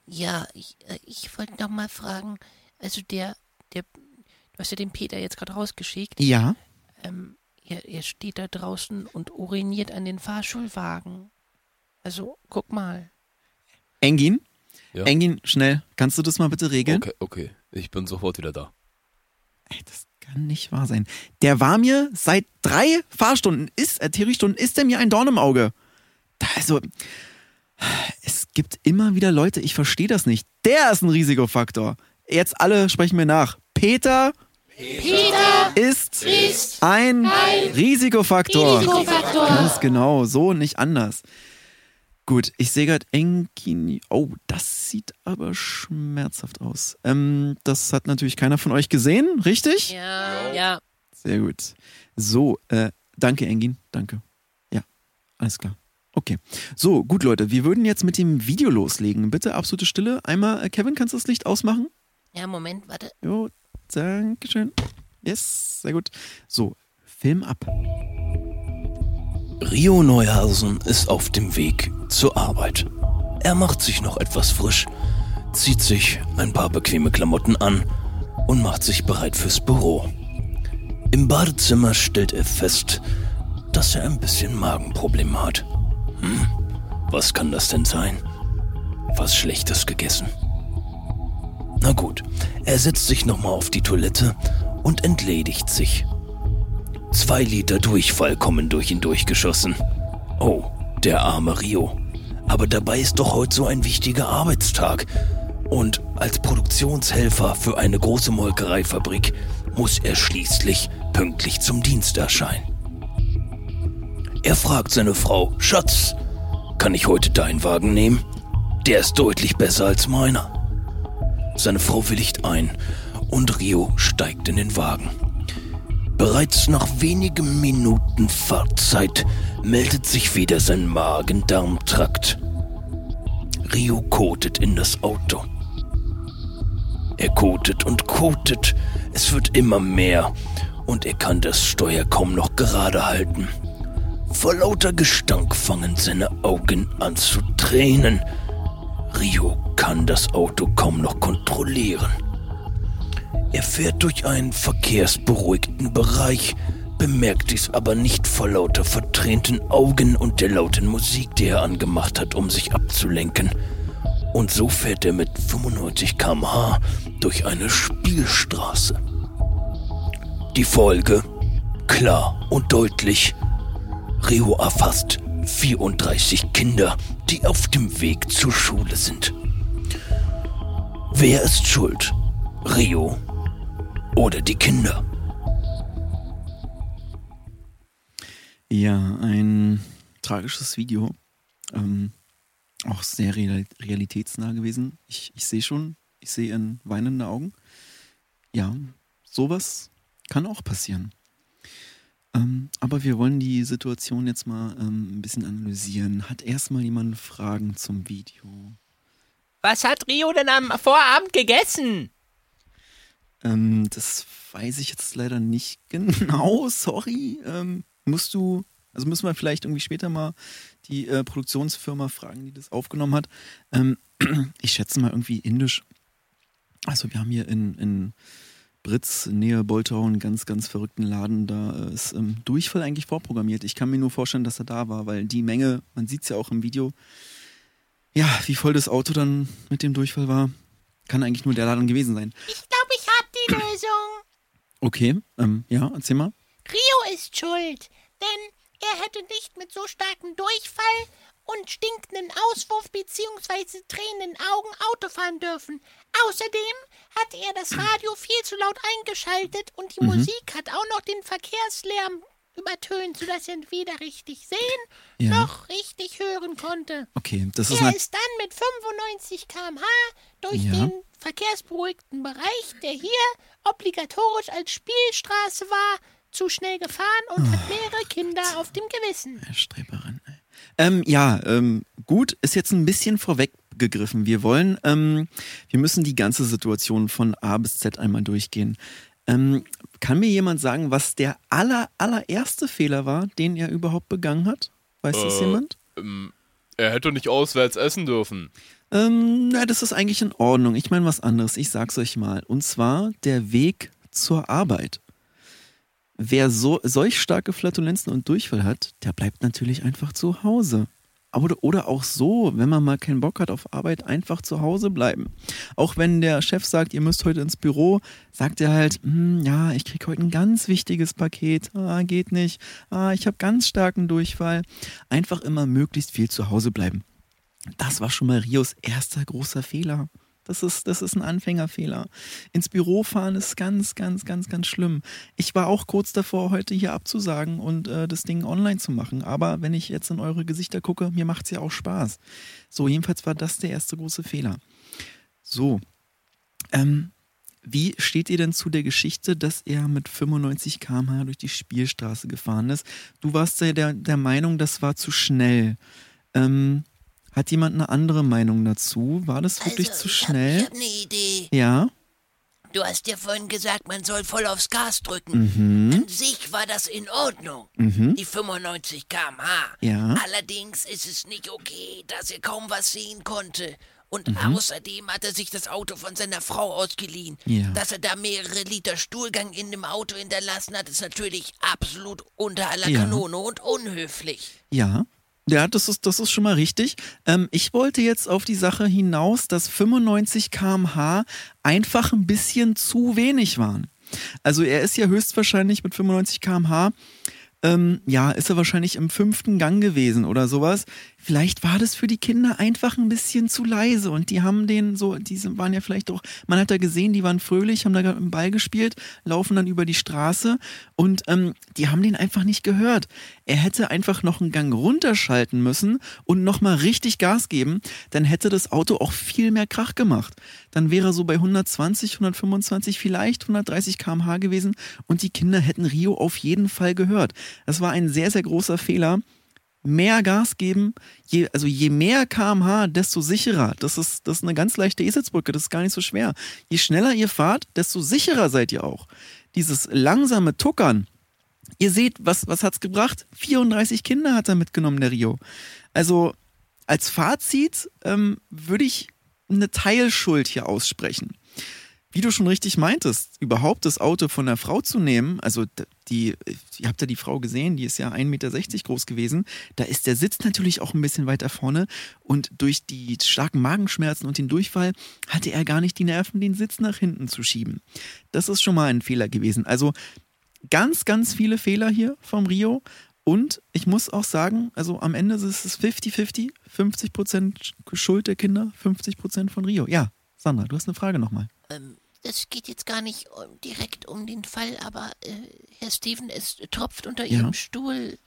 Ja, ich, äh, ich wollte noch mal fragen, also der, der, du hast ja den Peter jetzt gerade rausgeschickt. Ja. Ähm, er, er steht da draußen und uriniert an den Fahrschulwagen. Also, guck mal. Engin? Ja. Engin, schnell. Kannst du das mal bitte regeln? Okay, okay. Ich bin sofort wieder da. Ey, das kann nicht wahr sein. Der war mir seit drei Fahrstunden, ist, äh, Theoriestunden, ist der mir ein Dorn im Auge. Da, also, es gibt immer wieder Leute, ich verstehe das nicht. Der ist ein Risikofaktor. Jetzt alle sprechen mir nach. Peter, ist, ein, Risikofaktor. Risikofaktor. Ganz genau, so nicht anders. Gut, ich sehe gerade Engini. Oh, das sieht aber schmerzhaft aus. Ähm, das hat natürlich keiner von euch gesehen, richtig? Ja, ja. Sehr gut. So, äh, danke, Engin. Danke. Ja, alles klar. Okay. So, gut, Leute, wir würden jetzt mit dem Video loslegen. Bitte absolute Stille. Einmal, äh, Kevin, kannst du das Licht ausmachen? Ja, Moment, warte. Jo, danke schön. Yes, sehr gut. So, Film ab. Rio Neuhausen ist auf dem Weg zur Arbeit. Er macht sich noch etwas frisch, zieht sich ein paar bequeme Klamotten an und macht sich bereit fürs Büro. Im Badezimmer stellt er fest, dass er ein bisschen Magenprobleme hat. Hm, was kann das denn sein? Was Schlechtes gegessen? Na gut, er setzt sich nochmal auf die Toilette und entledigt sich. Zwei Liter Durchfall kommen durch ihn durchgeschossen. Oh, der arme Rio. Aber dabei ist doch heute so ein wichtiger Arbeitstag. Und als Produktionshelfer für eine große Molkereifabrik muss er schließlich pünktlich zum Dienst erscheinen. Er fragt seine Frau, Schatz, kann ich heute deinen Wagen nehmen? Der ist deutlich besser als meiner. Seine Frau willigt ein und Rio steigt in den Wagen. Bereits nach wenigen Minuten Fahrzeit meldet sich wieder sein Magen-Darm-Trakt. Rio kotet in das Auto. Er kotet und kotet. Es wird immer mehr und er kann das Steuer kaum noch gerade halten. Vor lauter Gestank fangen seine Augen an zu tränen. Rio kann das Auto kaum noch kontrollieren. Er fährt durch einen verkehrsberuhigten Bereich, bemerkt dies aber nicht vor lauter vertränten Augen und der lauten Musik, die er angemacht hat, um sich abzulenken. Und so fährt er mit 95 km/h durch eine Spielstraße. Die Folge? Klar und deutlich. Rio erfasst 34 Kinder, die auf dem Weg zur Schule sind. Wer ist schuld? Rio oder die Kinder? Ja, ein tragisches Video. Ähm, auch sehr real realitätsnah gewesen. Ich, ich sehe schon, ich sehe in weinende Augen. Ja, sowas kann auch passieren. Ähm, aber wir wollen die Situation jetzt mal ähm, ein bisschen analysieren. Hat erstmal jemand Fragen zum Video? Was hat Rio denn am Vorabend gegessen? Ähm, das weiß ich jetzt leider nicht genau, sorry. Ähm, musst du, also müssen wir vielleicht irgendwie später mal die äh, Produktionsfirma fragen, die das aufgenommen hat. Ähm, ich schätze mal irgendwie indisch. Also wir haben hier in, in Britz, Nähe Boltau, einen ganz, ganz verrückten Laden. Da äh, ist ähm, Durchfall eigentlich vorprogrammiert. Ich kann mir nur vorstellen, dass er da war, weil die Menge, man sieht es ja auch im Video, ja, wie voll das Auto dann mit dem Durchfall war, kann eigentlich nur der Laden gewesen sein. Ich glaube, ich die Lösung. Okay, ähm, ja, erzähl mal. Rio ist schuld, denn er hätte nicht mit so starkem Durchfall und stinkenden Auswurf bzw. tränenden Augen Auto fahren dürfen. Außerdem hat er das Radio viel zu laut eingeschaltet und die Musik hat auch noch den Verkehrslärm übertönt, sodass er weder richtig sehen Ja. noch richtig hören konnte. Okay, das ist Er ist dann mit 95 km/h durch Ja. den verkehrsberuhigten Bereich, der hier obligatorisch als Spielstraße war, zu schnell gefahren und Ah, hat mehrere Kinder auf dem Gewissen. Streberin. Ähm, ja, ähm, gut, ist jetzt ein bisschen vorweggegriffen. Wir wollen, ähm, wir müssen die ganze Situation von A bis Z einmal durchgehen. Ähm, kann mir jemand sagen, was der aller, allererste Fehler war, den er überhaupt begangen hat? Weiß das Äh, jemand? Ähm, er hätte nicht auswärts essen dürfen. Ähm, na, das ist eigentlich in Ordnung. Ich meine was anderes. Ich sag's euch mal. Und zwar der Weg zur Arbeit. Wer so, solch starke Flatulenzen und Durchfall hat, der bleibt natürlich einfach zu Hause. Oder, oder auch so, wenn man mal keinen Bock hat auf Arbeit, einfach zu Hause bleiben. Auch wenn der Chef sagt, ihr müsst heute ins Büro, sagt er halt, hm, ja, ich krieg heute ein ganz wichtiges Paket, ah, geht nicht, ah, ich habe ganz starken Durchfall. Einfach immer möglichst viel zu Hause bleiben. Das war schon mal Rios erster großer Fehler. Das ist, das ist ein Anfängerfehler. Ins Büro fahren ist ganz, ganz, ganz, ganz schlimm. Ich war auch kurz davor, heute hier abzusagen und äh, das Ding online zu machen. Aber wenn ich jetzt in eure Gesichter gucke, mir macht es ja auch Spaß. So, jedenfalls war das der erste große Fehler. So. Ähm, wie steht ihr denn zu der Geschichte, dass er mit 95 km/h durch die Spielstraße gefahren ist? Du warst ja der, der Meinung, das war zu schnell. Ähm, hat jemand eine andere Meinung dazu? War das wirklich also, zu schnell? Hab, ich habe eine Idee. ja. Du hast ja vorhin gesagt, man soll voll aufs Gas drücken. Mhm. An sich war das in Ordnung. Mhm. Die 95 km/h. Ja. Allerdings ist es nicht okay, dass er kaum was sehen konnte. Und Mhm. außerdem hat er sich das Auto von seiner Frau ausgeliehen. Ja. Dass er da mehrere Liter Stuhlgang in dem Auto hinterlassen hat, ist natürlich absolut unter aller Ja. Kanone und unhöflich. Ja. Ja, das ist, das ist schon mal richtig. Ähm, ich wollte jetzt auf die Sache hinaus, dass 95 km/h einfach ein bisschen zu wenig waren. Also er ist ja höchstwahrscheinlich mit 95 km/h, ähm, ja, ist er wahrscheinlich im fünften Gang gewesen oder sowas. Vielleicht war das für die Kinder einfach ein bisschen zu leise und die haben den so, die waren ja vielleicht auch, man hat da gesehen, die waren fröhlich, haben da gerade einen Ball gespielt, laufen dann über die Straße und ähm, die haben den einfach nicht gehört. Er hätte einfach noch einen Gang runterschalten müssen und nochmal richtig Gas geben, dann hätte das Auto auch viel mehr Krach gemacht. Dann wäre so bei 120, 125, vielleicht 130 km/h gewesen und die Kinder hätten Rio auf jeden Fall gehört. Das war ein sehr, sehr großer Fehler mehr Gas geben. Je, also je mehr kmh, desto sicherer. Das ist, das ist eine ganz leichte Eselsbrücke, das ist gar nicht so schwer. Je schneller ihr fahrt, desto sicherer seid ihr auch. Dieses langsame Tuckern, ihr seht, was, was hat's gebracht? 34 Kinder hat er mitgenommen, der Rio. Also als Fazit ähm, würde ich eine Teilschuld hier aussprechen. Wie du schon richtig meintest, überhaupt das Auto von der Frau zu nehmen, also die, ihr habt ja die Frau gesehen, die ist ja 1,60 Meter groß gewesen, da ist der Sitz natürlich auch ein bisschen weiter vorne und durch die starken Magenschmerzen und den Durchfall hatte er gar nicht die Nerven, den Sitz nach hinten zu schieben. Das ist schon mal ein Fehler gewesen. Also ganz, ganz viele Fehler hier vom Rio. Und ich muss auch sagen, also am Ende ist es 50-50, 50% Schuld der Kinder, 50% von Rio. Ja, Sandra, du hast eine Frage nochmal. Ähm, das geht jetzt gar nicht um, direkt um den Fall, aber äh, Herr Steven, es tropft unter Ja. Ihrem Stuhl.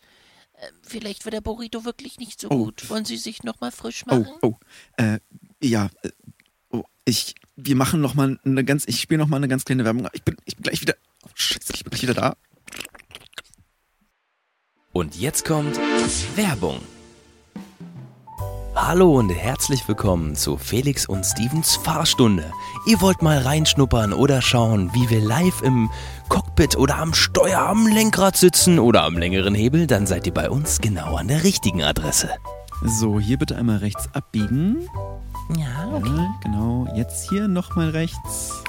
Äh, vielleicht wird der Burrito wirklich nicht so Oh. gut. Wollen Sie sich nochmal frisch Oh, machen? oh, äh, ja, äh, oh, ich, wir machen noch mal eine ganz, ich spiele noch mal eine ganz kleine Werbung. Ich bin, ich bin gleich wieder, oh, scheiße, ich bin gleich wieder da. Und jetzt kommt Werbung. Hallo und herzlich willkommen zu Felix und Stevens Fahrstunde. Ihr wollt mal reinschnuppern oder schauen, wie wir live im Cockpit oder am Steuer am Lenkrad sitzen oder am längeren Hebel, dann seid ihr bei uns genau an der richtigen Adresse. So, hier bitte einmal rechts abbiegen. Ja, Ja, genau. Jetzt hier nochmal rechts.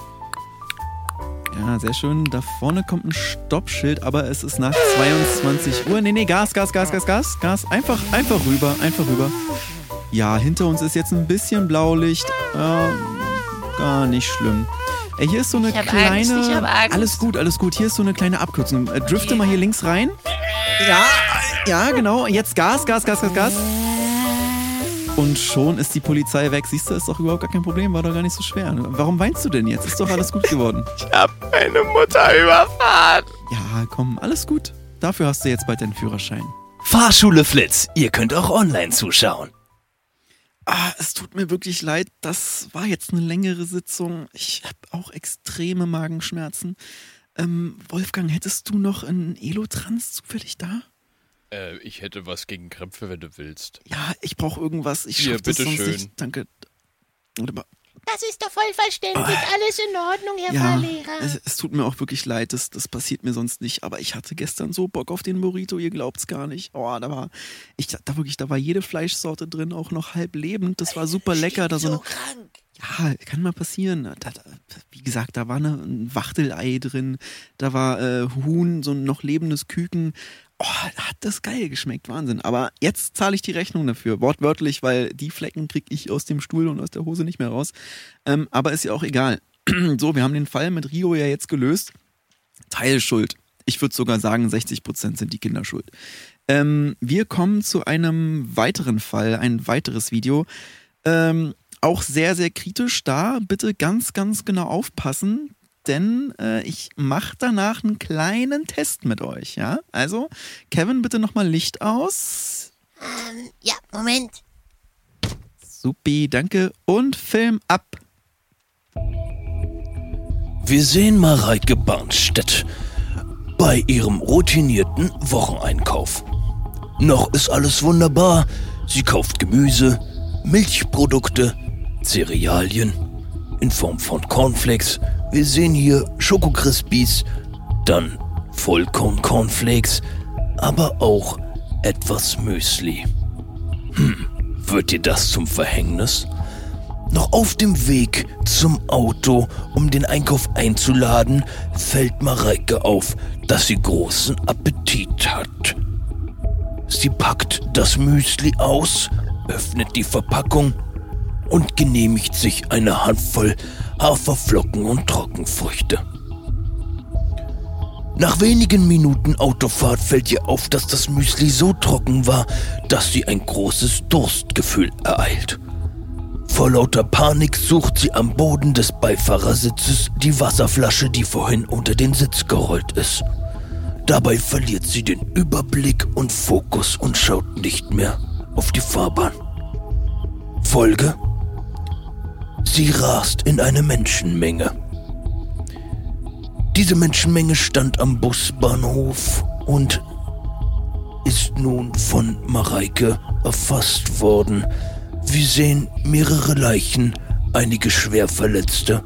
Ja, sehr schön. Da vorne kommt ein Stoppschild, aber es ist nach 22 Uhr. Nee, nee, Gas, Gas, Gas, Gas, Gas, Gas. Einfach, einfach rüber, einfach rüber. Ja, hinter uns ist jetzt ein bisschen Blaulicht. Ja, gar nicht schlimm. Ey, hier ist so eine Ich hab kleine. Angst, ich hab Angst. Alles gut, alles gut. Hier ist so eine kleine Abkürzung. Äh, drifte mal hier links rein. Ja, ja, genau. Jetzt Gas, Gas, Gas, Gas, Gas. Und schon ist die Polizei weg. Siehst du, ist doch überhaupt gar kein Problem, war doch gar nicht so schwer. Warum weinst du denn jetzt? Ist doch alles gut geworden. Ich hab meine Mutter überfahren. Ja, komm, alles gut. Dafür hast du jetzt bald deinen Führerschein. Fahrschule Flitz, ihr könnt auch online zuschauen. Ah, es tut mir wirklich leid. Das war jetzt eine längere Sitzung. Ich habe auch extreme Magenschmerzen. Ähm, Wolfgang, hättest du noch einen Elotrans zufällig da? Äh, ich hätte was gegen Krämpfe, wenn du willst. Ja, ich brauche irgendwas. Ich Hier, schaff das sonst bitteschön. nicht. Danke. Warte mal. Das ist doch voll verständlich. Alles in Ordnung, Herr Ja, Fahrlehrer. es, es tut mir auch wirklich leid, das, das passiert mir sonst nicht. Aber ich hatte gestern so Bock auf den Burrito, ihr glaubt's gar nicht. Oh, da war, ich, da wirklich, da war jede Fleischsorte drin, auch noch halb lebend. Das war super lecker. Da so so krank. ja, kann mal passieren. Da, da, wie gesagt, da war eine, ein Wachtelei drin, da war äh, Huhn, so ein noch lebendes Küken. Oh, hat das geil geschmeckt, Wahnsinn. Aber jetzt zahle ich die Rechnung dafür, wortwörtlich, weil die Flecken kriege ich aus dem Stuhl und aus der Hose nicht mehr raus. Ähm, aber ist ja auch egal. so, wir haben den Fall mit Rio ja jetzt gelöst. Teilschuld. Ich würde sogar sagen, 60 Prozent sind die Kinder schuld. Ähm, wir kommen zu einem weiteren Fall, ein weiteres Video. Ähm, auch sehr, sehr kritisch da. Bitte ganz, ganz genau aufpassen, denn äh, ich mache danach einen kleinen Test mit euch. Ja, also Kevin, bitte nochmal Licht aus. Ähm, ja, Moment. Supi, danke und Film ab. Wir sehen Mareike Barnstedt bei ihrem routinierten Wocheneinkauf. Noch ist alles wunderbar. Sie kauft Gemüse, Milchprodukte, Cerealien in Form von Cornflakes. Wir sehen hier Schokokrispies, dann Vollkorn Cornflakes, aber auch etwas Müsli. Hm, wird dir das zum Verhängnis? Noch auf dem Weg zum Auto, um den Einkauf einzuladen, fällt Mareike auf, dass sie großen Appetit hat. Sie packt das Müsli aus, öffnet die Verpackung und genehmigt sich eine Handvoll Haferflocken und Trockenfrüchte. Nach wenigen Minuten Autofahrt fällt ihr auf, dass das Müsli so trocken war, dass sie ein großes Durstgefühl ereilt. Vor lauter Panik sucht sie am Boden des Beifahrersitzes die Wasserflasche, die vorhin unter den Sitz gerollt ist. Dabei verliert sie den Überblick und Fokus und schaut nicht mehr auf die Fahrbahn. Folge? Sie rast in eine Menschenmenge. Diese Menschenmenge stand am Busbahnhof und ist nun von Mareike erfasst worden. Wir sehen mehrere Leichen, einige Schwerverletzte.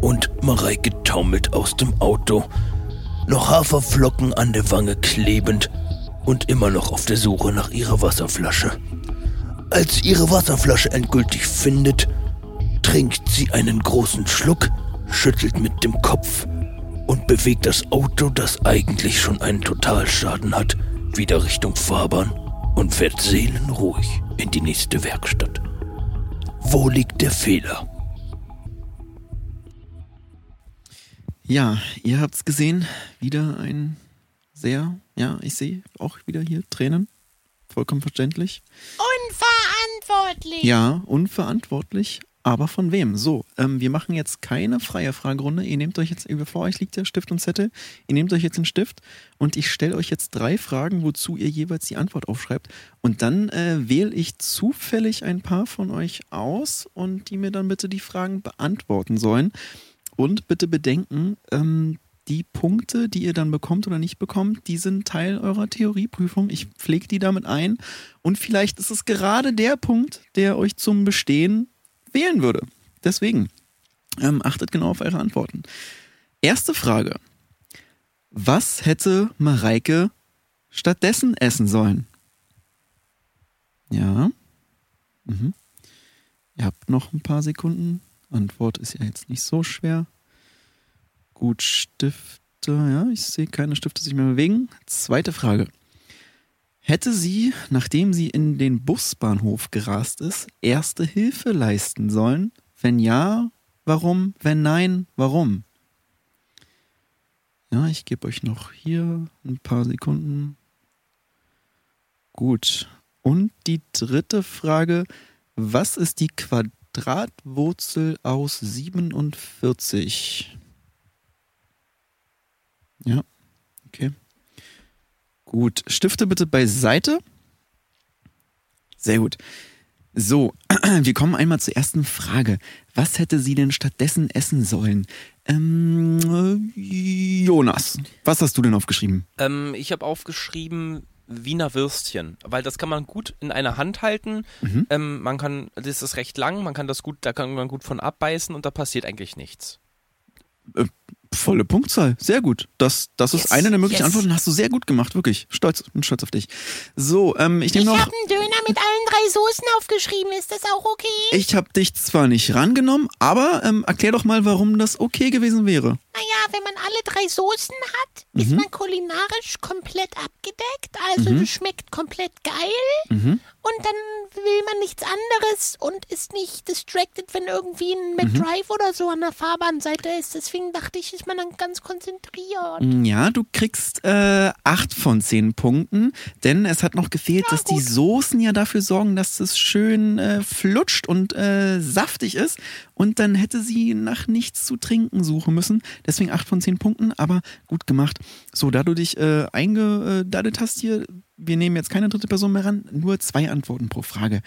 Und Mareike taumelt aus dem Auto, noch Haferflocken an der Wange klebend und immer noch auf der Suche nach ihrer Wasserflasche. Als ihre Wasserflasche endgültig findet, trinkt sie einen großen Schluck, schüttelt mit dem Kopf und bewegt das Auto, das eigentlich schon einen Totalschaden hat, wieder Richtung Fahrbahn und fährt seelenruhig in die nächste Werkstatt. Wo liegt der Fehler? Ja, ihr habt's gesehen. Wieder ein sehr, ja, ich sehe auch wieder hier Tränen. Vollkommen verständlich. Unverantwortlich. Ja, unverantwortlich. Aber von wem? So, ähm, wir machen jetzt keine freie Fragerunde. Ihr nehmt euch jetzt, vor euch liegt der Stift und Zettel. Ihr nehmt euch jetzt einen Stift und ich stelle euch jetzt drei Fragen, wozu ihr jeweils die Antwort aufschreibt. Und dann äh, wähle ich zufällig ein paar von euch aus und die mir dann bitte die Fragen beantworten sollen. Und bitte bedenken, ähm, die Punkte, die ihr dann bekommt oder nicht bekommt, die sind Teil eurer Theorieprüfung. Ich pflege die damit ein. Und vielleicht ist es gerade der Punkt, der euch zum Bestehen wählen würde. Deswegen ähm, achtet genau auf eure Antworten. Erste Frage. Was hätte Mareike stattdessen essen sollen? Ja. Mhm. Ihr habt noch ein paar Sekunden. Antwort ist ja jetzt nicht so schwer. Gut, Stifte. Ja, ich sehe keine Stifte sich mehr bewegen. Zweite Frage. Hätte sie, nachdem sie in den Busbahnhof gerast ist, erste Hilfe leisten sollen? Wenn ja, warum? Wenn nein, warum? Ja, ich gebe euch noch hier ein paar Sekunden. Gut. Und die dritte Frage. Was ist die Quadratwurzel aus 47? Ja, okay. Gut, Stifte bitte beiseite. Sehr gut. So, wir kommen einmal zur ersten Frage. Was hätte sie denn stattdessen essen sollen? Ähm, Jonas, was hast du denn aufgeschrieben? Ähm, ich habe aufgeschrieben Wiener Würstchen, weil das kann man gut in einer Hand halten. Mhm. Ähm, man kann, das ist recht lang, man kann das gut, da kann man gut von abbeißen und da passiert eigentlich nichts. Äh, Volle Punktzahl. Sehr gut. Das, das ist Yes, eine der möglichen yes. Antworten. Hast du sehr gut gemacht, wirklich. Stolz, bin stolz auf dich. So, ähm, ich Ich nehme noch. habe einen Döner mit allen drei Soßen aufgeschrieben. Ist das auch okay? Ich habe dich zwar nicht rangenommen, aber ähm, erklär doch mal, warum das okay gewesen wäre. Naja, wenn man alle drei Soßen hat, ist Mhm. man kulinarisch komplett abgedeckt. Also es schmeckt komplett geil. Mhm. Und dann will man nichts anderes und ist nicht distracted, wenn irgendwie ein Mhm. McDrive oder so an der Fahrbahnseite ist. Deswegen dachte ich, ist man dann ganz konzentriert. Ja, du kriegst äh, acht von zehn Punkten, denn es hat noch gefehlt, dass die Soßen ja dafür sorgen, dass es schön äh, flutscht und äh, saftig ist. Und dann hätte sie nach nichts zu trinken suchen müssen. Deswegen acht von zehn Punkten, aber gut gemacht. So, da du dich äh, eingedadet hast hier, wir nehmen jetzt keine dritte Person mehr ran, nur zwei Antworten pro Frage.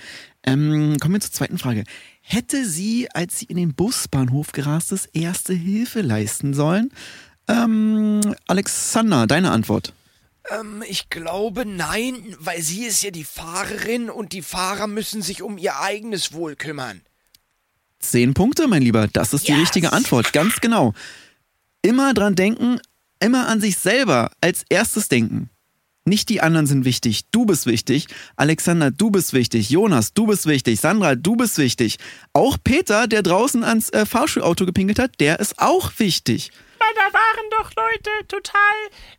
Ähm, kommen wir zur zweiten Frage. Hätte sie, als sie in den Busbahnhof gerast ist, erste Hilfe leisten sollen? Ähm, Alexander, deine Antwort. Ähm, ich glaube nein, weil sie ist ja die Fahrerin und die Fahrer müssen sich um ihr eigenes Wohl kümmern. Zehn Punkte, mein Lieber. Das ist die Yes. richtige Antwort. Ganz genau. Immer dran denken, immer an sich selber als erstes denken. Nicht die anderen sind wichtig. Du bist wichtig. Alexander, du bist wichtig. Jonas, du bist wichtig. Sandra, du bist wichtig. Auch Peter, der draußen ans äh, Fahrschulauto gepinkelt hat, der ist auch wichtig. Weil da waren doch Leute total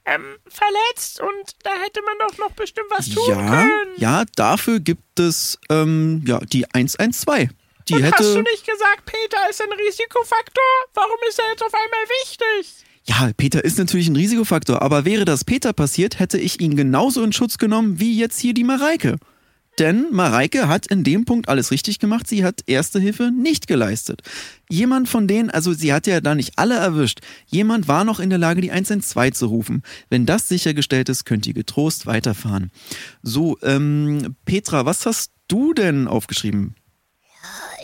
ähm, verletzt und da hätte man doch noch bestimmt was tun Ja, können. ja, dafür gibt es ähm, ja, die 112. Die und hätte. hast du nicht gesagt, Peter ist ein Risikofaktor? Warum ist er jetzt auf einmal wichtig? Ja, Peter ist natürlich ein Risikofaktor, aber wäre das Peter passiert, hätte ich ihn genauso in Schutz genommen wie jetzt hier die Mareike. Denn Mareike hat in dem Punkt alles richtig gemacht, sie hat Erste Hilfe nicht geleistet. Jemand von denen, also sie hat ja da nicht alle erwischt, jemand war noch in der Lage, die 112 zu rufen. Wenn das sichergestellt ist, könnt ihr getrost weiterfahren. So, ähm, Petra, was hast du denn aufgeschrieben?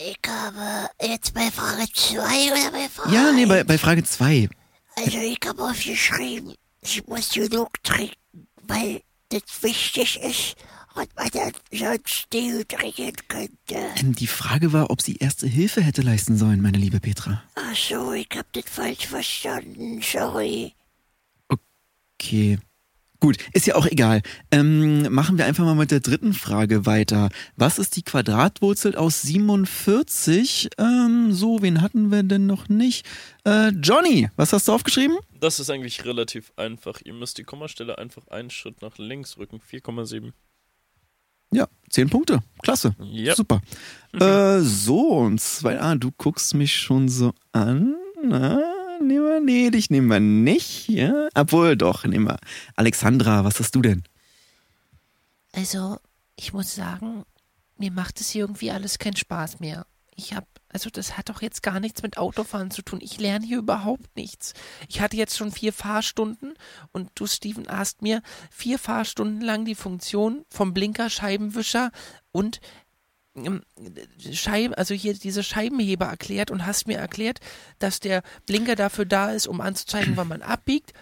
Ich habe jetzt bei Frage 2 oder bei Frage Ja, nee, bei, bei Frage 2. Also ich habe aufgeschrieben, ich muss genug trinken, weil das wichtig ist und man dann sonst dehydrieren könnte. Ähm, Die Frage war, ob sie Erste Hilfe hätte leisten sollen, meine liebe Petra. Ach so, ich hab das falsch verstanden, sorry. Okay. Gut, ist ja auch egal. Ähm, machen wir einfach mal mit der dritten Frage weiter. Was ist die Quadratwurzel aus 47? Ähm, so, wen hatten wir denn noch nicht? Äh, Johnny, was hast du aufgeschrieben? Das ist eigentlich relativ einfach. Ihr müsst die Kommastelle einfach einen Schritt nach links rücken. 4,7. Ja, zehn Punkte. Klasse. Ja. Super. Äh, so, und zwei, ah, du guckst mich schon so an. Na, nehmen wir, nee, dich nehmen wir nicht. Ja, obwohl, doch, nehmen wir. Alexandra, was hast du denn? Also, ich muss sagen, mir macht es hier irgendwie alles keinen Spaß mehr. Ich habe, also das hat doch jetzt gar nichts mit Autofahren zu tun. Ich lerne hier überhaupt nichts. Ich hatte jetzt schon vier Fahrstunden und du, Steven, hast mir vier Fahrstunden lang die Funktion vom Blinker, Scheibenwischer und Scheiben, also hier diese Scheibenheber erklärt und hast mir erklärt, dass der Blinker dafür da ist, um anzuzeigen, wann man abbiegt.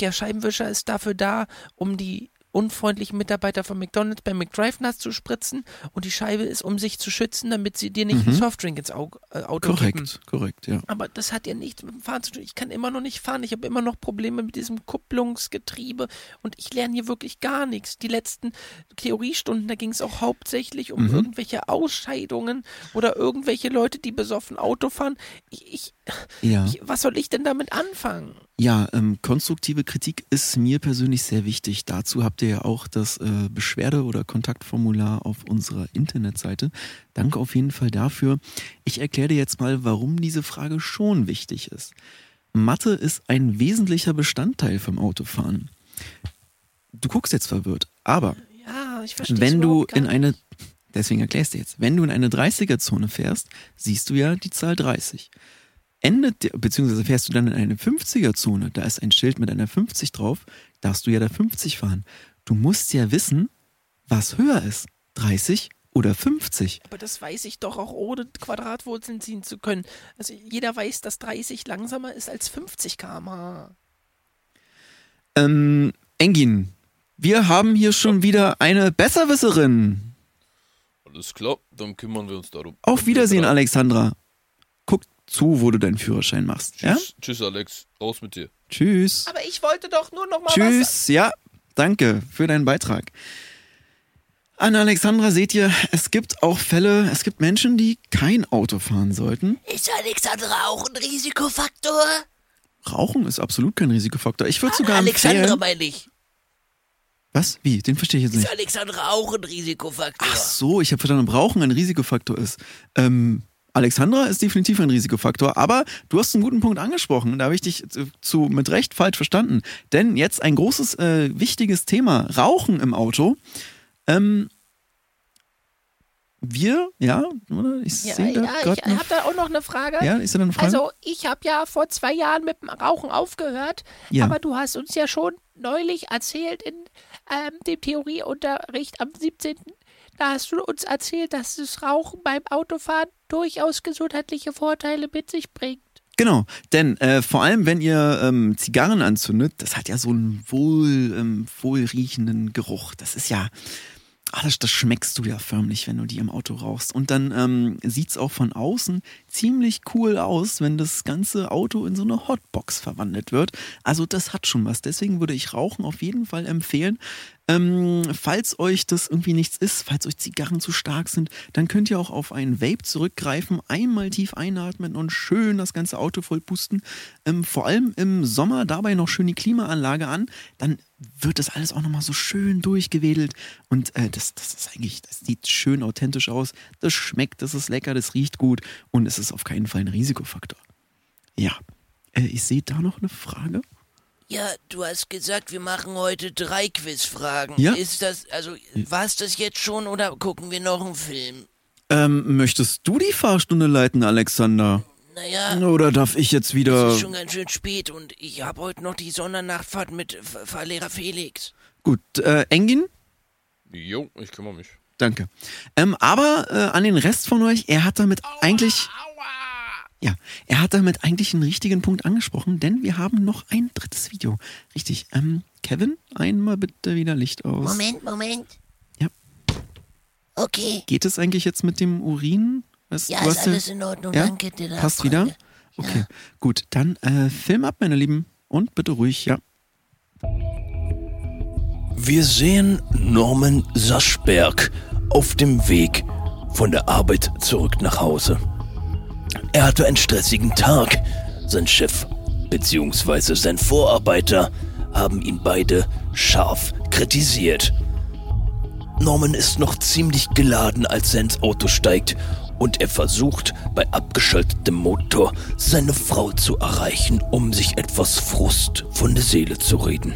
Der Scheibenwischer ist dafür da, um die unfreundlichen Mitarbeiter von McDonalds beim McDrive nass zu spritzen und die Scheibe ist, um sich zu schützen, damit sie dir nicht einen Softdrink ins äh, Auto kippen. Korrekt, korrekt, ja. Aber das hat ja nichts mit dem Fahren zu tun. Ich kann immer noch nicht fahren. Ich habe immer noch Probleme mit diesem Kupplungsgetriebe und ich lerne hier wirklich gar nichts. Die letzten Theoriestunden, da ging es auch hauptsächlich um irgendwelche Ausscheidungen oder irgendwelche Leute, die besoffen Auto fahren. Ich, ich, Ja. ich, was soll ich denn damit anfangen? Ja, ähm, konstruktive Kritik ist mir persönlich sehr wichtig. Dazu habt ihr ja auch das äh, Beschwerde- oder Kontaktformular auf unserer Internetseite. Danke auf jeden Fall dafür. Ich erkläre dir jetzt mal, warum diese Frage schon wichtig ist. Mathe ist ein wesentlicher Bestandteil vom Autofahren. Du guckst jetzt verwirrt, aber Ja, wenn du in eine, deswegen erklärst du jetzt, wenn du in eine 30er-Zone fährst, siehst du ja die Zahl 30. Endet, beziehungsweise fährst du dann in eine 50er-Zone, da ist ein Schild mit einer 50 drauf, darfst du ja da 50 fahren. Du musst ja wissen, was höher ist, 30 oder 50. Aber das weiß ich doch auch ohne Quadratwurzeln ziehen zu können. Also jeder weiß, dass 30 langsamer ist als 50 km/h. Ähm, Engin, wir haben hier schon wieder eine Besserwisserin. Alles klar, dann kümmern wir uns darum. Auf Wiedersehen, Alexandra. Zu, wo du deinen Führerschein machst. Ja? Tschüss, tschüss, Alex. Raus mit dir. Tschüss. Aber ich wollte doch nur noch mal was Tschüss. Ja, danke für deinen Beitrag. An Alexandra seht ihr, es gibt auch Fälle, es gibt Menschen, die kein Auto fahren sollten. Ist Alexandra auch ein Risikofaktor? Rauchen ist absolut kein Risikofaktor. Ich würde sogar Alexandra empfehlen. meine ich. Was? Wie? Den verstehe ich jetzt Ist nicht. Alexandra auch ein Risikofaktor? Ach so, ich habe verstanden, ob Rauchen ein Risikofaktor ist. Ähm, Alexandra ist definitiv ein Risikofaktor, aber du hast einen guten Punkt angesprochen. Da habe ich dich zu, zu mit Recht falsch verstanden. Denn jetzt ein großes, äh, wichtiges Thema: Rauchen im Auto. Ähm, wir, ja, oder? Ich Ja, sehe da ja, ich habe da auch noch eine Frage. Ja, ist da eine Frage? Also, ich habe ja vor zwei Jahren mit dem Rauchen aufgehört, Ja. aber du hast uns ja schon neulich erzählt in ähm, dem Theorieunterricht am 17. Da hast du uns erzählt, dass das Rauchen beim Autofahren durchaus gesundheitliche Vorteile mit sich bringt. Genau, denn äh, vor allem, wenn ihr ähm, Zigarren anzündet, das hat ja so einen wohl, ähm, wohlriechenden Geruch. Das ist ja, ah, das, schmeckst du ja förmlich, wenn du die im Auto rauchst. Und dann ähm, sieht's auch von außen ziemlich cool aus, wenn das ganze Auto in so eine Hotbox verwandelt wird. Also das hat schon was. Deswegen würde ich Rauchen auf jeden Fall empfehlen. Ähm, falls euch das irgendwie nichts ist, falls euch Zigarren zu stark sind, dann könnt ihr auch auf einen Vape zurückgreifen, einmal tief einatmen und schön das ganze Auto voll pusten. Ähm, vor allem im Sommer dabei noch schön die Klimaanlage an, dann wird das alles auch nochmal so schön durchgewedelt und äh, das, das ist eigentlich, das sieht schön authentisch aus, das schmeckt, das ist lecker, das riecht gut und es ist auf keinen Fall ein Risikofaktor. Ja, äh, ich sehe da noch eine Frage. Ja, du hast gesagt, wir machen heute drei Quizfragen. Ja. Ist das, also, war's das jetzt schon oder gucken wir noch einen Film? Ähm, möchtest du die Fahrstunde leiten, Alexander? Naja, Oder darf ich jetzt es wieder... ist schon ganz schön spät und ich habe heute noch die Sondernachtfahrt mit Fahrlehrer Felix. Gut, äh, Engin? Jo, ich kümmere mich. Danke. Ähm, aber äh, an den Rest von euch, er hat damit eigentlich... Ja, er hat damit eigentlich einen richtigen Punkt angesprochen, denn wir haben noch ein drittes Video. Richtig. Ähm, Kevin, einmal bitte wieder Licht aus. Moment, Moment. Ja. Okay. Geht es eigentlich jetzt mit dem Urin? Was, Ja, du ist hast alles in Ordnung. ja? Danke dir. Passt Nachfrage. wieder? Okay, gut. Dann äh, Film ab, meine Lieben. Und bitte ruhig, ja. Wir sehen Norman Saschberg auf dem Weg von der Arbeit zurück nach Hause. Er hatte einen stressigen Tag. Sein Chef bzw. sein Vorarbeiter haben ihn beide scharf kritisiert. Norman ist noch ziemlich geladen, als er ins Auto steigt und er versucht, bei abgeschaltetem Motor seine Frau zu erreichen, um sich etwas Frust von der Seele zu reden.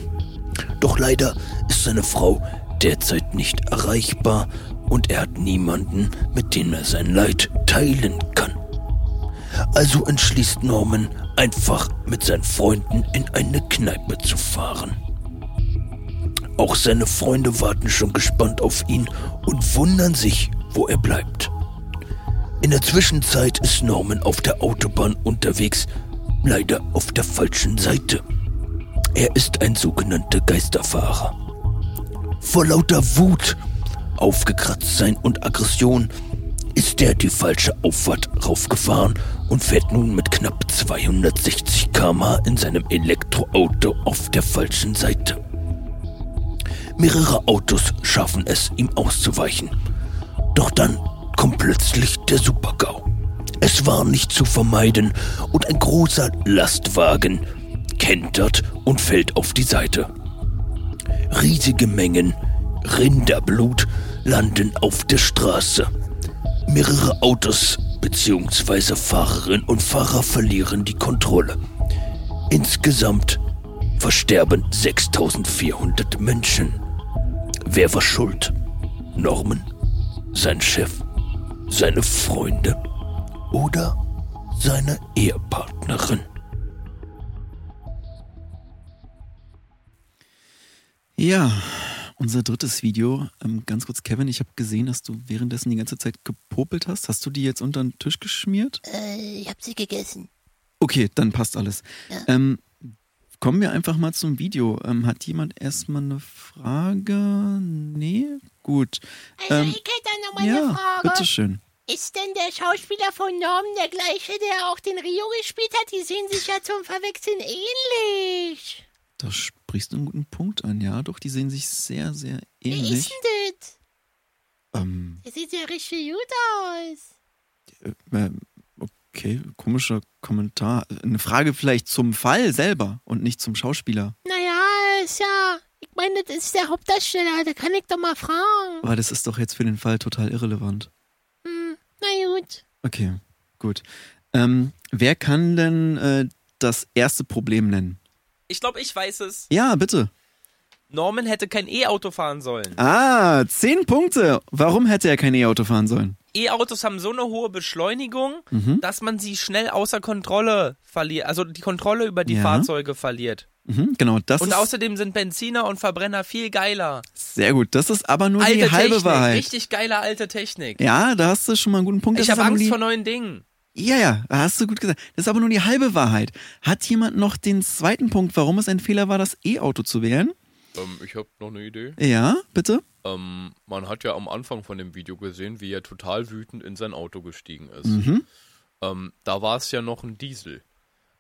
Doch leider ist seine Frau derzeit nicht erreichbar und er hat niemanden, mit dem er sein Leid teilen kann. Also entschließt Norman, einfach mit seinen Freunden in eine Kneipe zu fahren. Auch seine Freunde warten schon gespannt auf ihn und wundern sich, wo er bleibt. In der Zwischenzeit ist Norman auf der Autobahn unterwegs, leider auf der falschen Seite. Er ist ein sogenannter Geisterfahrer. Vor lauter Wut, Aufgekratztsein und Aggression ist er die falsche Auffahrt raufgefahren und fährt nun mit knapp 260 km in seinem Elektroauto auf der falschen Seite. Mehrere Autos schaffen es, ihm auszuweichen. Doch dann kommt plötzlich der Supergau. Es war nicht zu vermeiden und ein großer Lastwagen kentert und fällt auf die Seite. Riesige Mengen Rinderblut landen auf der Straße. Mehrere Autos bzw. Fahrerinnen und Fahrer verlieren die Kontrolle. Insgesamt versterben 6400 Menschen. Wer war schuld? Norman? Sein Chef? Seine Freunde? Oder seine Ehepartnerin? Ja, unser drittes Video. Ähm, ganz kurz, Kevin, ich habe gesehen, dass du währenddessen die ganze Zeit gepopelt hast. Hast du die jetzt unter den Tisch geschmiert? Äh, ich hab sie gegessen. Okay, dann passt alles. Ja. Ähm, kommen wir einfach mal zum Video. Ähm, hat jemand erstmal eine Frage? Nee? Gut. Also, Ähm, ich hätte da noch mal ja, eine Frage. bitteschön. Ist denn der Schauspieler von Norman der gleiche, der auch den Rio gespielt hat? Die sehen sich ja zum Verwechseln ähnlich. Da sprichst du einen guten Punkt an, ja. Doch, die sehen sich sehr, sehr Wer ist ähnlich. denn das? Ähm, Der sieht ja richtig gut aus. äh, okay, komischer Kommentar. Eine Frage vielleicht zum Fall selber und nicht zum Schauspieler. Naja, ist ja. Ich meine, das ist der Hauptdarsteller, da kann ich doch mal fragen. Aber das ist doch jetzt für den Fall total irrelevant. Hm, na gut. Okay, gut. Ähm, wer kann denn äh, das erste Problem nennen? Ich glaube, ich weiß es. Ja, bitte. Norman hätte kein E-Auto fahren sollen. Ah, zehn Punkte. Warum hätte er kein E-Auto fahren sollen? E-Autos haben so eine hohe Beschleunigung, Mhm. dass man sie schnell außer Kontrolle verliert, also die Kontrolle über die Ja. Fahrzeuge verliert. Mhm, genau, das Und außerdem sind Benziner und Verbrenner viel geiler. sehr gut. Das ist aber nur Alte die halbe Technik, Wahrheit. richtig geile alte Technik. Ja, da hast du schon mal einen guten Punkt. Das ich habe Angst die, vor neuen Dingen. Ja, ja, hast du gut gesagt. Das ist aber nur die halbe Wahrheit. Hat jemand noch den zweiten Punkt, warum es ein Fehler war, das E-Auto zu wählen? Ähm, ich habe noch eine Idee. Ja, bitte? Ähm, man hat ja am Anfang von dem Video gesehen, wie er total wütend in sein Auto gestiegen ist. Mhm. Ähm, da war es ja noch ein Diesel.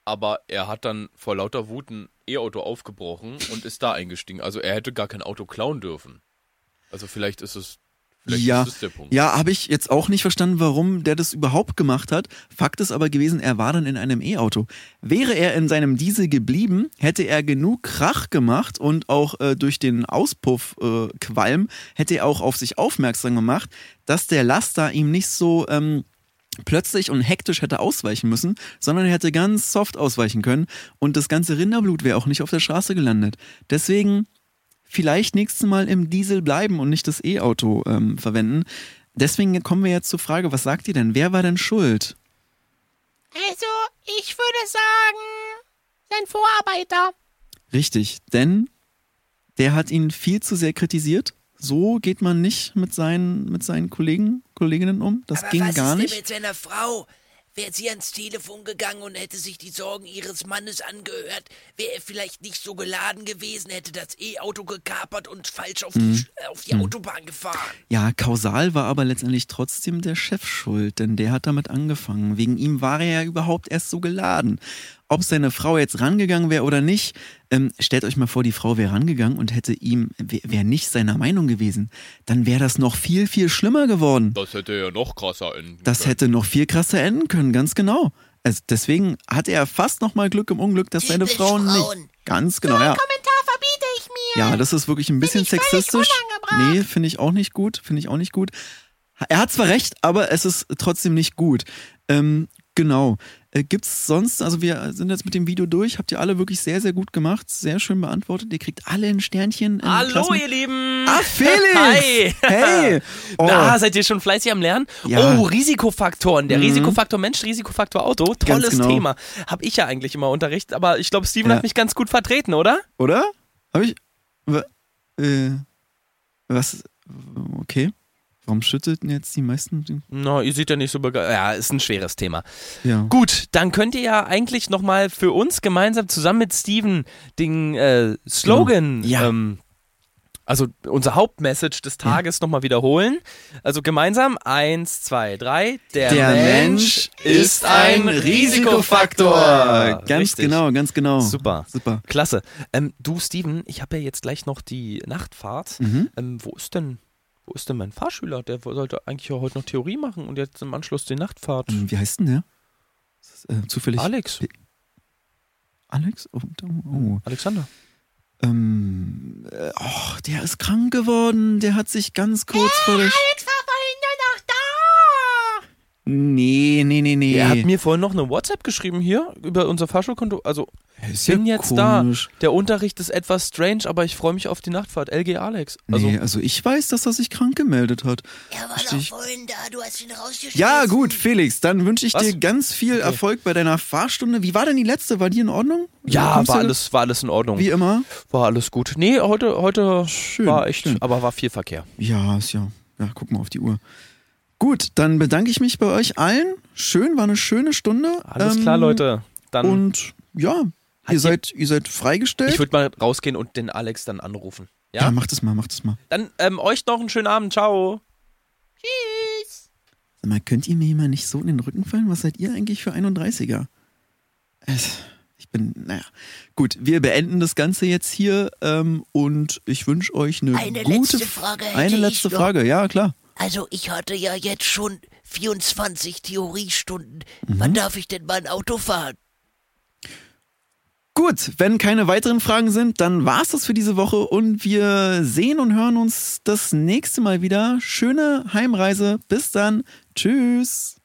Aber er hat dann vor lauter Wut ein E-Auto aufgebrochen und ist da eingestiegen. Also er hätte gar kein Auto klauen dürfen. Also vielleicht ist es, vielleicht ja, ist es der Punkt. ja, habe ich jetzt auch nicht verstanden, warum der das überhaupt gemacht hat. Fakt ist aber gewesen, er war dann in einem E-Auto. Wäre er in seinem Diesel geblieben, hätte er genug Krach gemacht und auch äh, durch den Auspuffqualm äh, Qualm hätte er auch auf sich aufmerksam gemacht, dass der Laster ihm nicht so ähm, plötzlich und hektisch hätte ausweichen müssen, sondern er hätte ganz soft ausweichen können und das ganze Rinderblut wäre auch nicht auf der Straße gelandet. Deswegen vielleicht nächstes Mal im Diesel bleiben und nicht das E-Auto ähm, verwenden. Deswegen kommen wir jetzt zur Frage, was sagt ihr denn? Wer war denn schuld? Also, ich würde sagen, sein Vorarbeiter. Richtig, denn der hat ihn viel zu sehr kritisiert. So geht man nicht mit seinen, mit seinen Kollegen, Kolleginnen um. Das Aber ging was gar ist nicht. denn mit seiner Frau? Wäre sie ans Telefon gegangen und hätte sich die Sorgen ihres Mannes angehört, wäre er vielleicht nicht so geladen gewesen, hätte das E-Auto gekapert und falsch auf die, Mhm. Äh, auf die Autobahn gefahren. Ja, kausal war aber letztendlich trotzdem der Chef schuld, denn der hat damit angefangen. Wegen ihm war er ja überhaupt erst so geladen. Ob seine Frau jetzt rangegangen wäre oder nicht, ähm, stellt euch mal vor, die Frau wäre rangegangen und hätte ihm, wäre nicht seiner Meinung gewesen, dann wäre das noch viel, viel schlimmer geworden. Das hätte ja noch krasser enden Das können. hätte noch viel krasser enden können, ganz genau. Also deswegen hatte er fast noch mal Glück im Unglück, dass seine Frau nicht. Ganz genau, ja. Kommentar verbiete ich mir. Ja, das ist wirklich ein bisschen sexistisch. Nee, finde ich auch nicht gut. Finde ich auch nicht gut. Er hat zwar recht, aber es ist trotzdem nicht gut. Ähm, genau. Äh, gibt's sonst, also wir sind jetzt mit dem Video durch, habt ihr alle wirklich sehr, sehr gut gemacht, sehr schön beantwortet. Ihr kriegt alle ein Sternchen. Hallo, Klassen- ihr Lieben! Ah, Felix! Hi! Hey! Oh. Na, seid ihr schon fleißig am Lernen? Ja. Oh, Risikofaktoren. Der Mhm. Risikofaktor Mensch, Risikofaktor Auto. Tolles genau. Thema. Hab ich ja eigentlich immer Unterricht, aber ich glaube, Steven Ja. hat mich ganz gut vertreten, oder? Oder? Hab ich. Äh, was? Okay. Warum schüttelten jetzt die meisten? No, ihr seht ja nicht so begeistert. Ja, ist ein schweres Thema. Ja. Gut, dann könnt ihr ja eigentlich nochmal für uns gemeinsam zusammen mit Steven den äh, Slogan, Genau. Ja. ähm, also unser Hauptmessage des Tages nochmal wiederholen. Also gemeinsam, eins, zwei, drei. Der, Der Mensch ist ein Risikofaktor. Ganz Richtig. genau, ganz genau. Super. Super. Klasse. Ähm, du, Steven, ich habe ja jetzt gleich noch die Nachtfahrt. Mhm. Ähm, wo ist denn, wo ist denn mein Fahrschüler? Der sollte eigentlich ja heute noch Theorie machen und jetzt im Anschluss die Nachtfahrt. Ähm, Wie heißt denn der? Ist äh, zufällig. Alex. Alex? Oh, oh. Alexander. Ähm, äh, oh, der ist krank geworden. Der hat sich ganz kurz vor der. Sch Alex war vorhin nur noch da. Nee, nee, nee, nee. Er hat mir vorhin noch eine WhatsApp geschrieben hier über unser Fahrschulkonto. Also, ist bin ja jetzt komisch. da. Der Unterricht ist etwas strange, aber ich freue mich auf die Nachtfahrt. LG Alex. Also, nee, also ich weiß, dass er sich krank gemeldet hat. Er war Versteh doch ich. vorhin da, du hast ihn rausgeschmissen. Ja, gut, Felix, dann wünsche ich Was? dir ganz viel Erfolg bei deiner Fahrstunde. Wie war denn die letzte? War die in Ordnung? ja, war alles, war alles in Ordnung. Wie immer? War alles gut. Nee, heute, heute Schön, war echt, schön. aber war viel Verkehr. Ja, ist ja. Ja, guck mal auf die Uhr. Gut, dann bedanke ich mich bei euch allen. Schön, war eine schöne Stunde. Alles Ähm, klar, Leute. Dann, Und ja, ihr seid, ihr seid freigestellt. ich würde mal rausgehen und den Alex dann anrufen. Ja? ja, macht es mal, macht es mal. Dann ähm, euch noch einen schönen Abend. Ciao. Tschüss. Mal, könnt ihr mir mal nicht so in den Rücken fallen? Was seid ihr eigentlich für 31er? Es, ich bin, naja. Gut, wir beenden das Ganze jetzt hier ähm, und ich wünsche euch eine, Eine gute letzte Frage Eine letzte. Frage, ja klar. Also, ich hatte ja jetzt schon 24 Theoriestunden. Mhm. Wann darf ich denn mal ein Auto fahren? Gut, wenn keine weiteren Fragen sind, dann war's das für diese Woche und wir sehen und hören uns das nächste Mal wieder. Schöne Heimreise. Bis dann. Tschüss.